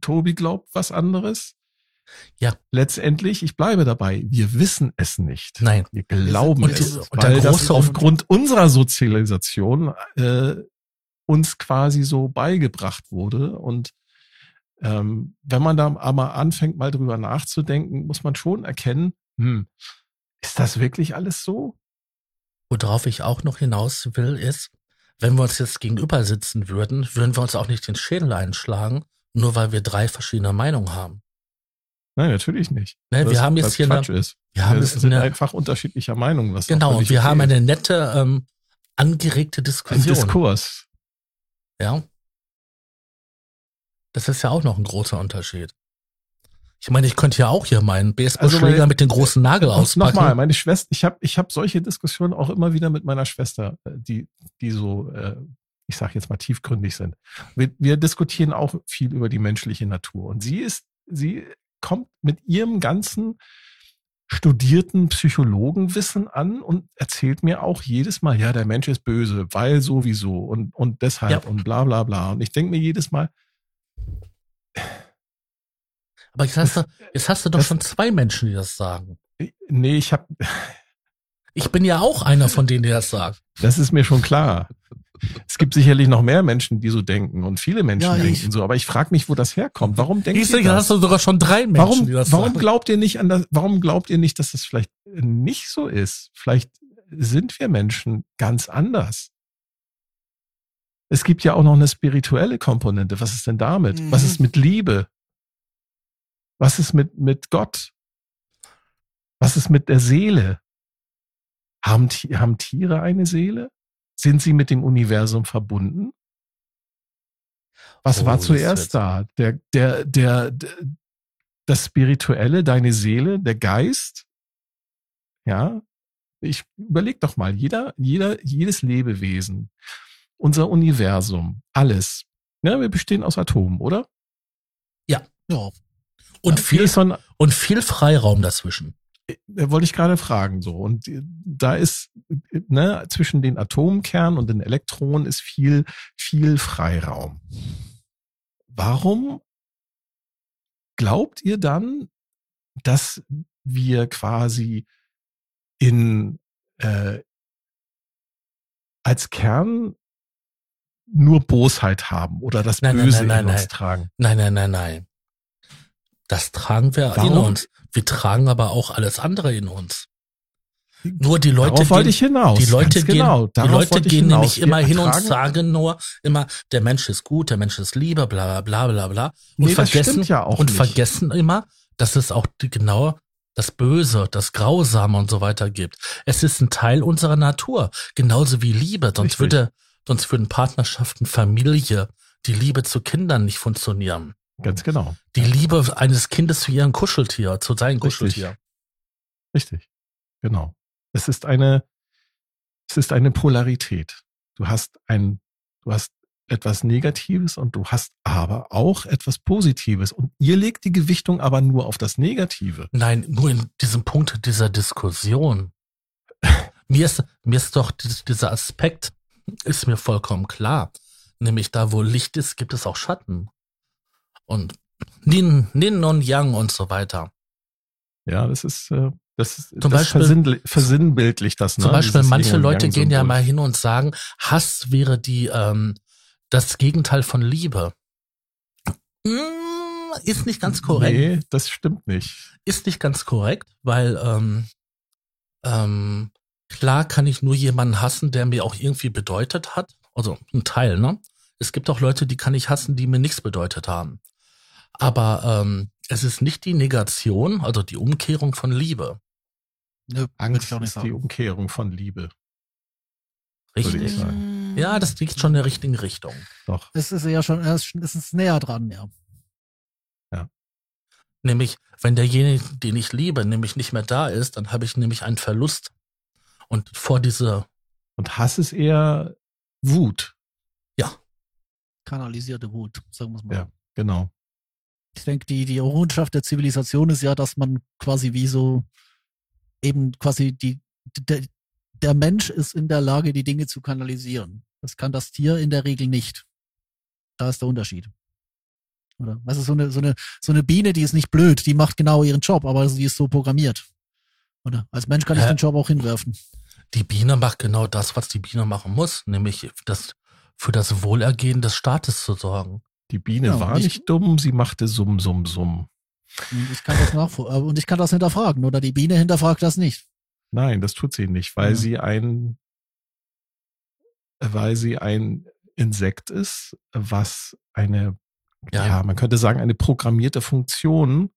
Tobi glaubt was anderes. Ja. Letztendlich, ich bleibe dabei, wir wissen es nicht. Nein. Wir glauben Und es, und weil das aufgrund unserer Sozialisation äh, uns quasi so beigebracht wurde. Und ähm, wenn man da aber anfängt, mal drüber nachzudenken, muss man schon erkennen, hm, ist das wirklich alles so? Worauf ich auch noch hinaus will, ist, wenn wir uns jetzt gegenüber sitzen würden, würden wir uns auch nicht den Schädel einschlagen, nur weil wir drei verschiedene Meinungen haben. Nein, natürlich nicht. Ne, wir haben jetzt hier Quatsch eine, ist. wir haben wir sind eine, einfach unterschiedlicher Meinung. Was genau, und wir okay haben eine nette, ähm, angeregte Ein Diskussion. Diskurs. Ja. Das ist ja auch noch ein großer Unterschied. Ich meine, ich könnte ja auch hier meinen Baseballschläger Also mit dem großen Nagel auspacken. Nochmal, meine Schwester, ich habe ich hab solche Diskussionen auch immer wieder mit meiner Schwester, äh, die, die so, äh, ich sage jetzt mal tiefgründig sind. Wir, wir diskutieren auch viel über die menschliche Natur. Und sie ist, sie kommt mit ihrem ganzen studierten Psychologenwissen an und erzählt mir auch jedes Mal, ja, der Mensch ist böse, weil sowieso und, und deshalb Ja. und bla bla bla. Und ich denke mir jedes Mal, Aber jetzt hast du, jetzt hast du doch das- schon zwei Menschen, die das sagen. nee, ich habe Ich bin ja auch einer von denen, die das sagt. Das ist mir schon klar. Es gibt sicherlich noch mehr Menschen, die so denken und viele Menschen Ja, denken so, aber ich frage mich, wo das herkommt. Warum denkt Ich ihr das? hast du sogar schon drei Menschen, Warum, die das warum sagen. glaubt ihr nicht an das, warum glaubt ihr nicht, dass das vielleicht nicht so ist? Vielleicht sind wir Menschen ganz anders. Es gibt ja auch noch eine spirituelle Komponente. Was ist denn damit? Mhm. Was ist mit Liebe? Was ist mit, mit Gott? Was ist mit der Seele? Haben, haben Tiere eine Seele? Sind sie mit dem Universum verbunden? Was Oh, war zuerst da? Der, der, der, der, das Spirituelle, deine Seele, der Geist? Ja? Ich überleg doch mal, jeder, jeder, jedes Lebewesen, unser Universum, alles. Ja, wir bestehen aus Atomen, oder? Ja. Und Wie viel, und viel Freiraum dazwischen. Äh, wollte ich gerade fragen so und äh, da ist ne, zwischen den Atomkernen und den Elektronen ist viel viel Freiraum. Warum glaubt ihr dann, dass wir quasi in äh, als Kern nur Bosheit haben oder das Nein, Böse nein, in nein, uns nein. tragen? Nein, nein, nein, nein. Das tragen wir in Warum? uns. Wir tragen aber auch alles andere in uns. Nur die Leute Darauf wollte gehen, ich hinaus. die Leute ganz gehen, genau. die Leute gehen nämlich immer hin und sagen nur immer, der Mensch ist gut, der Mensch ist Liebe, bla bla bla bla. Und Nee, vergessen ja und nicht. vergessen immer, dass es auch die, genau das Böse, das Grausame und so weiter gibt. Es ist ein Teil unserer Natur, genauso wie Liebe. Sonst Richtig. würde, sonst würden Partnerschaften, Familie, die Liebe zu Kindern nicht funktionieren. Ganz genau. Die Liebe eines Kindes zu ihrem Kuscheltier, zu seinem. Kuscheltier. Richtig. Genau. Es ist eine, es ist eine Polarität. Du hast ein, du hast etwas Negatives und du hast aber auch etwas Positives. Und ihr legt die Gewichtung aber nur auf das Negative. Nein, nur in diesem Punkt dieser Diskussion. Mir ist, mir ist doch dies- dieser Aspekt, ist mir vollkommen klar. Nämlich da, wo Licht ist, gibt es auch Schatten. Und Nin, Nin und Yang und so weiter. Ja, das ist, äh, das ist, Zum das Beispiel- versinnbildlicht das, ne? Zum Beispiel, Dieses manche Leute gehen ja mal hin und sagen, Hass wäre die, ähm, das Gegenteil von Liebe. Mm, Ist nicht ganz korrekt. Nee, das stimmt nicht. ist nicht ganz korrekt, weil ähm, ähm, klar kann ich nur jemanden hassen, der mir auch irgendwie bedeutet hat. Also ein Teil, ne? Es gibt auch Leute, die kann ich hassen, die mir nichts bedeutet haben. Aber ähm, es ist nicht die Negation, also die Umkehrung von Liebe. Nö, würde Angst ich auch nicht ist die sagen. Umkehrung von Liebe. Richtig. sagen. Ja, das liegt schon in der richtigen Richtung. Doch. Es ist ja schon, es ist- näher dran, ja. Nämlich, wenn derjenige, den ich liebe, nämlich nicht mehr da ist, dann habe ich nämlich einen Verlust. Und vor diese, Und Hass ist eher Wut. Kanalisierte Wut, sagen wir es mal. Ja. Genau. Ich denke, die, die Errungenschaft der Zivilisation ist ja, dass man quasi wie so eben quasi die, der, der Mensch ist in der Lage, die Dinge zu kanalisieren. Das kann das Tier in der Regel nicht. Da ist der Unterschied. Oder? Weißt du, so eine, so eine, so eine Biene, die ist nicht blöd, die macht genau ihren Job, aber sie ist so programmiert. Oder? Als Mensch kann ich den Job auch hinwerfen. die Biene macht genau das, was die Biene machen muss, nämlich das, für das Wohlergehen des Staates zu sorgen. Die Biene Ja, war ich- nicht dumm, sie machte Summ, Summ, Summ. Und ich kann das nachvoll äh, und ich kann das hinterfragen. Oder die Biene hinterfragt das nicht. Nein, das tut sie nicht, weil Ja. sie ein, weil sie ein Insekt ist, was eine, Ja. ja, man könnte sagen, eine programmierte Funktion.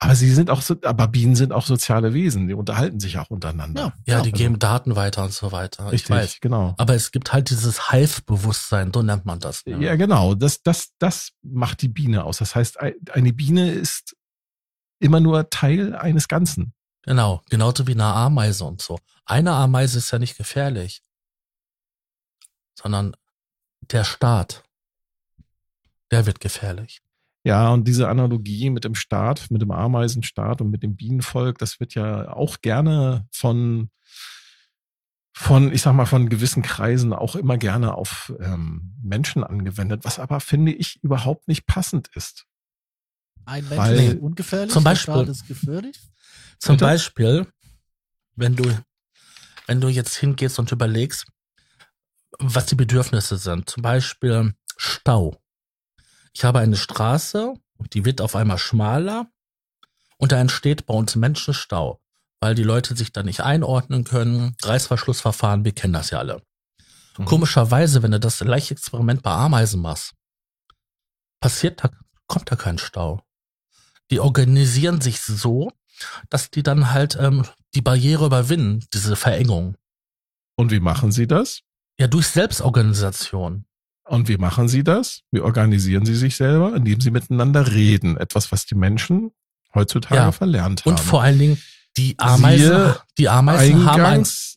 Aber sie sind auch, so, aber Bienen sind auch soziale Wesen, die unterhalten sich auch untereinander. Ja, Ja, die also- geben Daten weiter und so weiter. Richtig, Ich weiß. genau. Aber es gibt halt dieses Hive-Bewusstsein, so nennt man das. ne? Ja, genau. Das, das, das macht die Biene aus. Das heißt, ein- eine Biene ist immer nur Teil eines Ganzen. Genau, genauso wie eine Ameise und so. Eine Ameise ist ja nicht gefährlich, sondern der Staat, der wird gefährlich. Ja, und diese Analogie mit dem Staat, mit dem Ameisenstaat und mit dem Bienenvolk, das wird ja auch gerne von, von, ich sag mal, von gewissen Kreisen auch immer gerne auf ähm, Menschen angewendet, was aber, finde ich, überhaupt nicht passend ist. Ein Mensch Weil- ist ungefährlich, Zum der Beispiel- Staat ist gefährlich. Zum Bitte? Beispiel, wenn du, wenn du jetzt hingehst und überlegst, was die Bedürfnisse sind. Zum Beispiel Stau. Ich habe eine Straße, die wird auf einmal schmaler und da entsteht bei uns Menschenstau, weil die Leute sich da nicht einordnen können. Reißverschlussverfahren, wir kennen das ja alle. Mhm. Komischerweise, wenn du das gleiche Experiment bei Ameisen machst, passiert da, kommt da kein Stau. Die organisieren sich so, dass die dann halt ähm, die Barriere überwinden, diese Verengung. Und wie machen sie das? Ja, durch Selbstorganisation. Und wie machen sie das? Wie organisieren sie sich selber? Indem sie miteinander reden. Etwas, was die Menschen heutzutage Ja. verlernt haben. Und vor allen Dingen, die Ameisen, Siehe die Ameisen haben Eingangs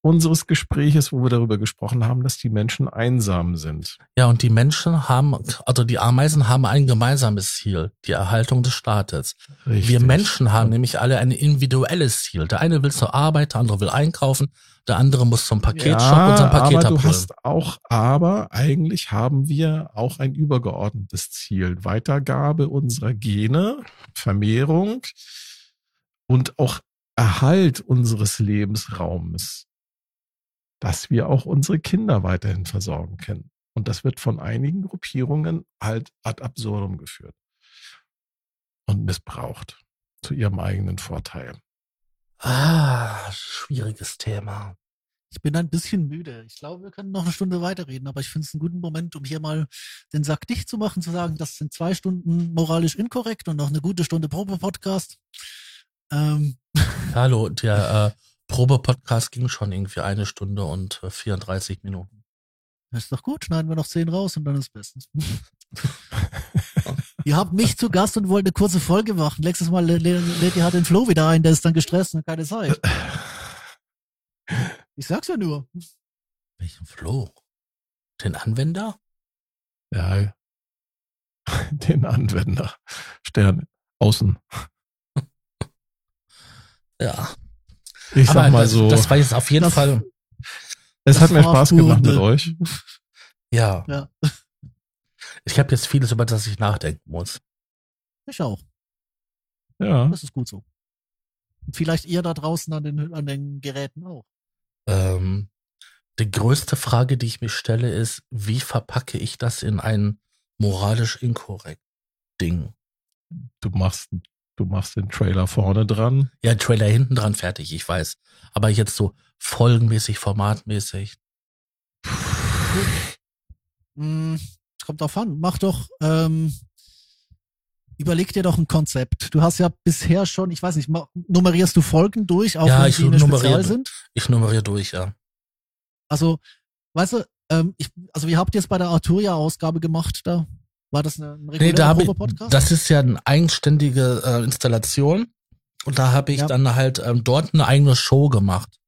unseres Gespräches, wo wir darüber gesprochen haben, dass die Menschen einsam sind. Ja, und die Menschen haben, also die Ameisen haben ein gemeinsames Ziel, die Erhaltung des Staates. Richtig. Wir Menschen haben nämlich alle ein individuelles Ziel. Der eine will zur Arbeit, der andere will einkaufen, der andere muss zum Paketshop ja, und sein Paket aber abholen. du hast auch, aber eigentlich haben wir auch ein übergeordnetes Ziel. Weitergabe unserer Gene, Vermehrung und auch Erhalt unseres Lebensraumes, dass wir auch unsere Kinder weiterhin versorgen können. Und das wird von einigen Gruppierungen halt ad absurdum geführt und missbraucht zu ihrem eigenen Vorteil. Ah, schwieriges Thema. Ich bin ein bisschen müde. Ich glaube, wir können noch eine Stunde weiterreden, aber ich finde es einen guten Moment, um hier mal den Sack dicht zu machen, zu sagen, das sind zwei Stunden moralisch inkorrekt und noch eine gute Stunde Probe-Podcast. Ähm, Hallo, der äh, Probe-Podcast ging schon irgendwie eine Stunde und äh, 34 Minuten. das ist doch gut, schneiden wir noch zehn raus und dann ist bestens. Ihr habt mich zu Gast und wollt eine kurze Folge machen. Nächstes Mal lä- lä- lädt ihr halt den Flo wieder ein, der ist dann gestresst und hat keine Zeit. Ich sag's ja nur. Welchen Flo? Den Anwender? Ja, den Anwender. Stern außen. Ja. Ich sag Aber mal das, so, das war jetzt auf jeden Das- Fall, es hat mir Spaß gemacht mit euch. ja. Ja. Ich habe jetzt vieles, über das ich nachdenken muss. Ich auch. Ja. Das ist gut so. Und vielleicht ihr da draußen an den, an den Geräten auch. Ähm, die größte Frage, die ich mir stelle, ist, wie verpacke ich das in ein moralisch inkorrekt Ding? Du machst, du machst den Trailer vorne dran. Ja, Trailer hinten dran fertig, ich weiß. Aber jetzt so folgenmäßig, formatmäßig. Hm, es kommt drauf an. Mach doch, ähm, überleg dir doch ein Konzept. Du hast ja bisher schon, ich weiß nicht, nummerierst du Folgen durch, auch Ja, wenn ich die nummeriere. Spezial sind? Ich nummeriere durch, ja. Also, weißt du, ähm, ich, also wie habt ihr es bei der Arturia-Ausgabe gemacht da? War das eine, ein Nee, regulärer da habe ich, Probe-Podcast? das ist ja eine eigenständige äh, Installation. Und da habe ich Ja. dann halt ähm, dort eine eigene Show gemacht,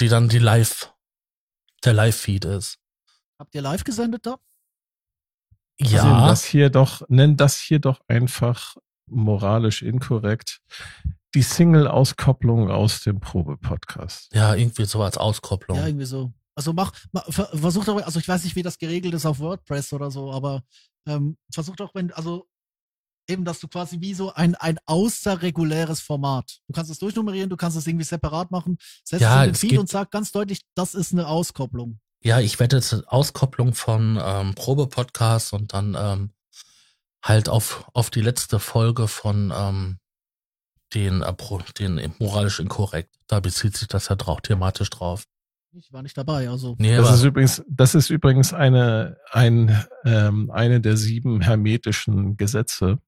die dann die Live, der Live-Feed ist. Habt ihr live gesendet da? Ja, Nenn das hier doch, nenn das hier doch einfach moralisch inkorrekt. Die Single-Auskopplung aus dem Probe-Podcast. ja, irgendwie so als Auskopplung. Ja, irgendwie so. Also mach, mach ver- versuch doch, also ich weiß nicht, wie das geregelt ist auf WordPress oder so, aber ähm, versuch doch, wenn, also eben, dass du quasi wie so ein, ein außerreguläres Format. Du kannst es durchnummerieren, du kannst es irgendwie separat machen, setz Ja, es in den Feed und sag ganz deutlich, das ist eine Auskopplung. Ja, ich werde jetzt Auskopplung von ähm, Probe-Podcast und dann ähm, halt auf, auf die letzte Folge von ähm, den, äh, den moralisch inkorrekt. Da bezieht sich das ja drauf, thematisch drauf. Ich war nicht dabei, also. Nee, Das ist übrigens, das ist übrigens eine, ein, ähm, eine der sieben hermetischen Gesetze.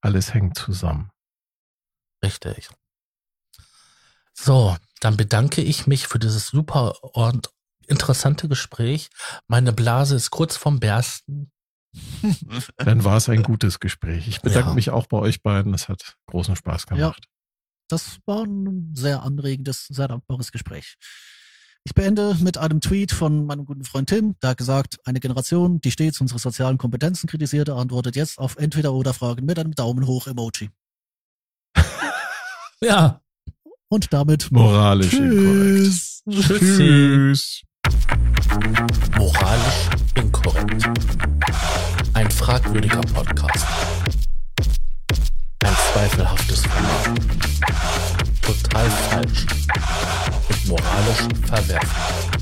Alles hängt zusammen. richtig. So, dann bedanke ich mich für dieses super und interessante Gespräch. Meine Blase ist kurz vorm Bersten. Dann war es ein gutes Gespräch. Ich bedanke Ja. mich auch bei euch beiden. Es hat großen Spaß gemacht. Das war ein sehr anregendes, sehr dankbares Gespräch. Ich beende mit einem Tweet von meinem guten Freund Tim, der hat gesagt, eine Generation, die stets unsere sozialen Kompetenzen kritisierte, antwortet jetzt auf Entweder-Oder-Fragen mit einem Daumen hoch-Emoji. Ja, Und damit Moralisch inkorrekt. Tschüss. Moralisch inkorrekt. Ein fragwürdiger Podcast. Ein zweifelhaftes Format. Total falsch. Und moralisch verwerflich.